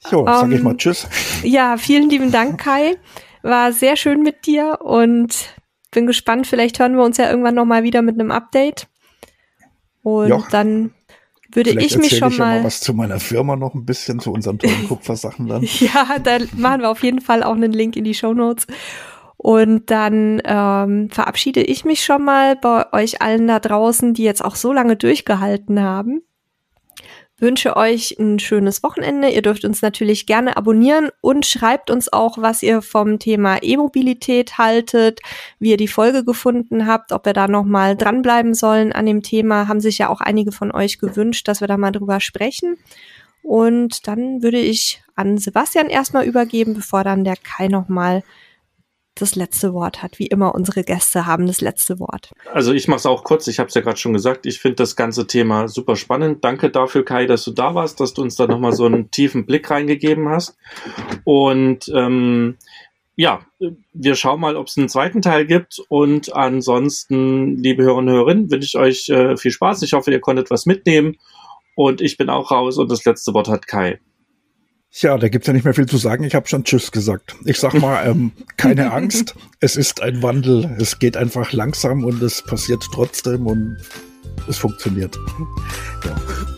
So, sag ähm, ich mal Tschüss. Ja, vielen lieben Dank, Kai. War sehr schön mit dir und bin gespannt. Vielleicht hören wir uns ja irgendwann nochmal wieder mit einem Update. Und jo. dann würde ich mich schon ich mal, mal was zu meiner Firma noch ein bisschen zu unseren tollen Kupfersachen dann. ja, da machen wir auf jeden Fall auch einen Link in die Show Notes. Und dann ähm, verabschiede ich mich schon mal bei euch allen da draußen, die jetzt auch so lange durchgehalten haben. Wünsche euch ein schönes Wochenende. Ihr dürft uns natürlich gerne abonnieren und schreibt uns auch, was ihr vom Thema E-Mobilität haltet, wie ihr die Folge gefunden habt, ob wir da nochmal dranbleiben sollen an dem Thema. Haben sich ja auch einige von euch gewünscht, dass wir da mal drüber sprechen. Und dann würde ich an Sebastian erstmal übergeben, bevor dann der Kai nochmal das letzte Wort hat. Wie immer, unsere Gäste haben das letzte Wort. Also ich mache es auch kurz, ich habe es ja gerade schon gesagt, ich finde das ganze Thema super spannend. Danke dafür, Kai, dass du da warst, dass du uns da nochmal so einen tiefen Blick reingegeben hast. Und ähm, ja, wir schauen mal, ob es einen zweiten Teil gibt. Und ansonsten, liebe Hörerinnen und Hörer, wünsche ich euch äh, viel Spaß. Ich hoffe, ihr konntet was mitnehmen. Und ich bin auch raus und das letzte Wort hat Kai. Ja, da gibt's ja nicht mehr viel zu sagen. Ich habe schon Tschüss gesagt. Ich sag mal, ähm, keine Angst. Es ist ein Wandel. Es geht einfach langsam und es passiert trotzdem und es funktioniert. Ja.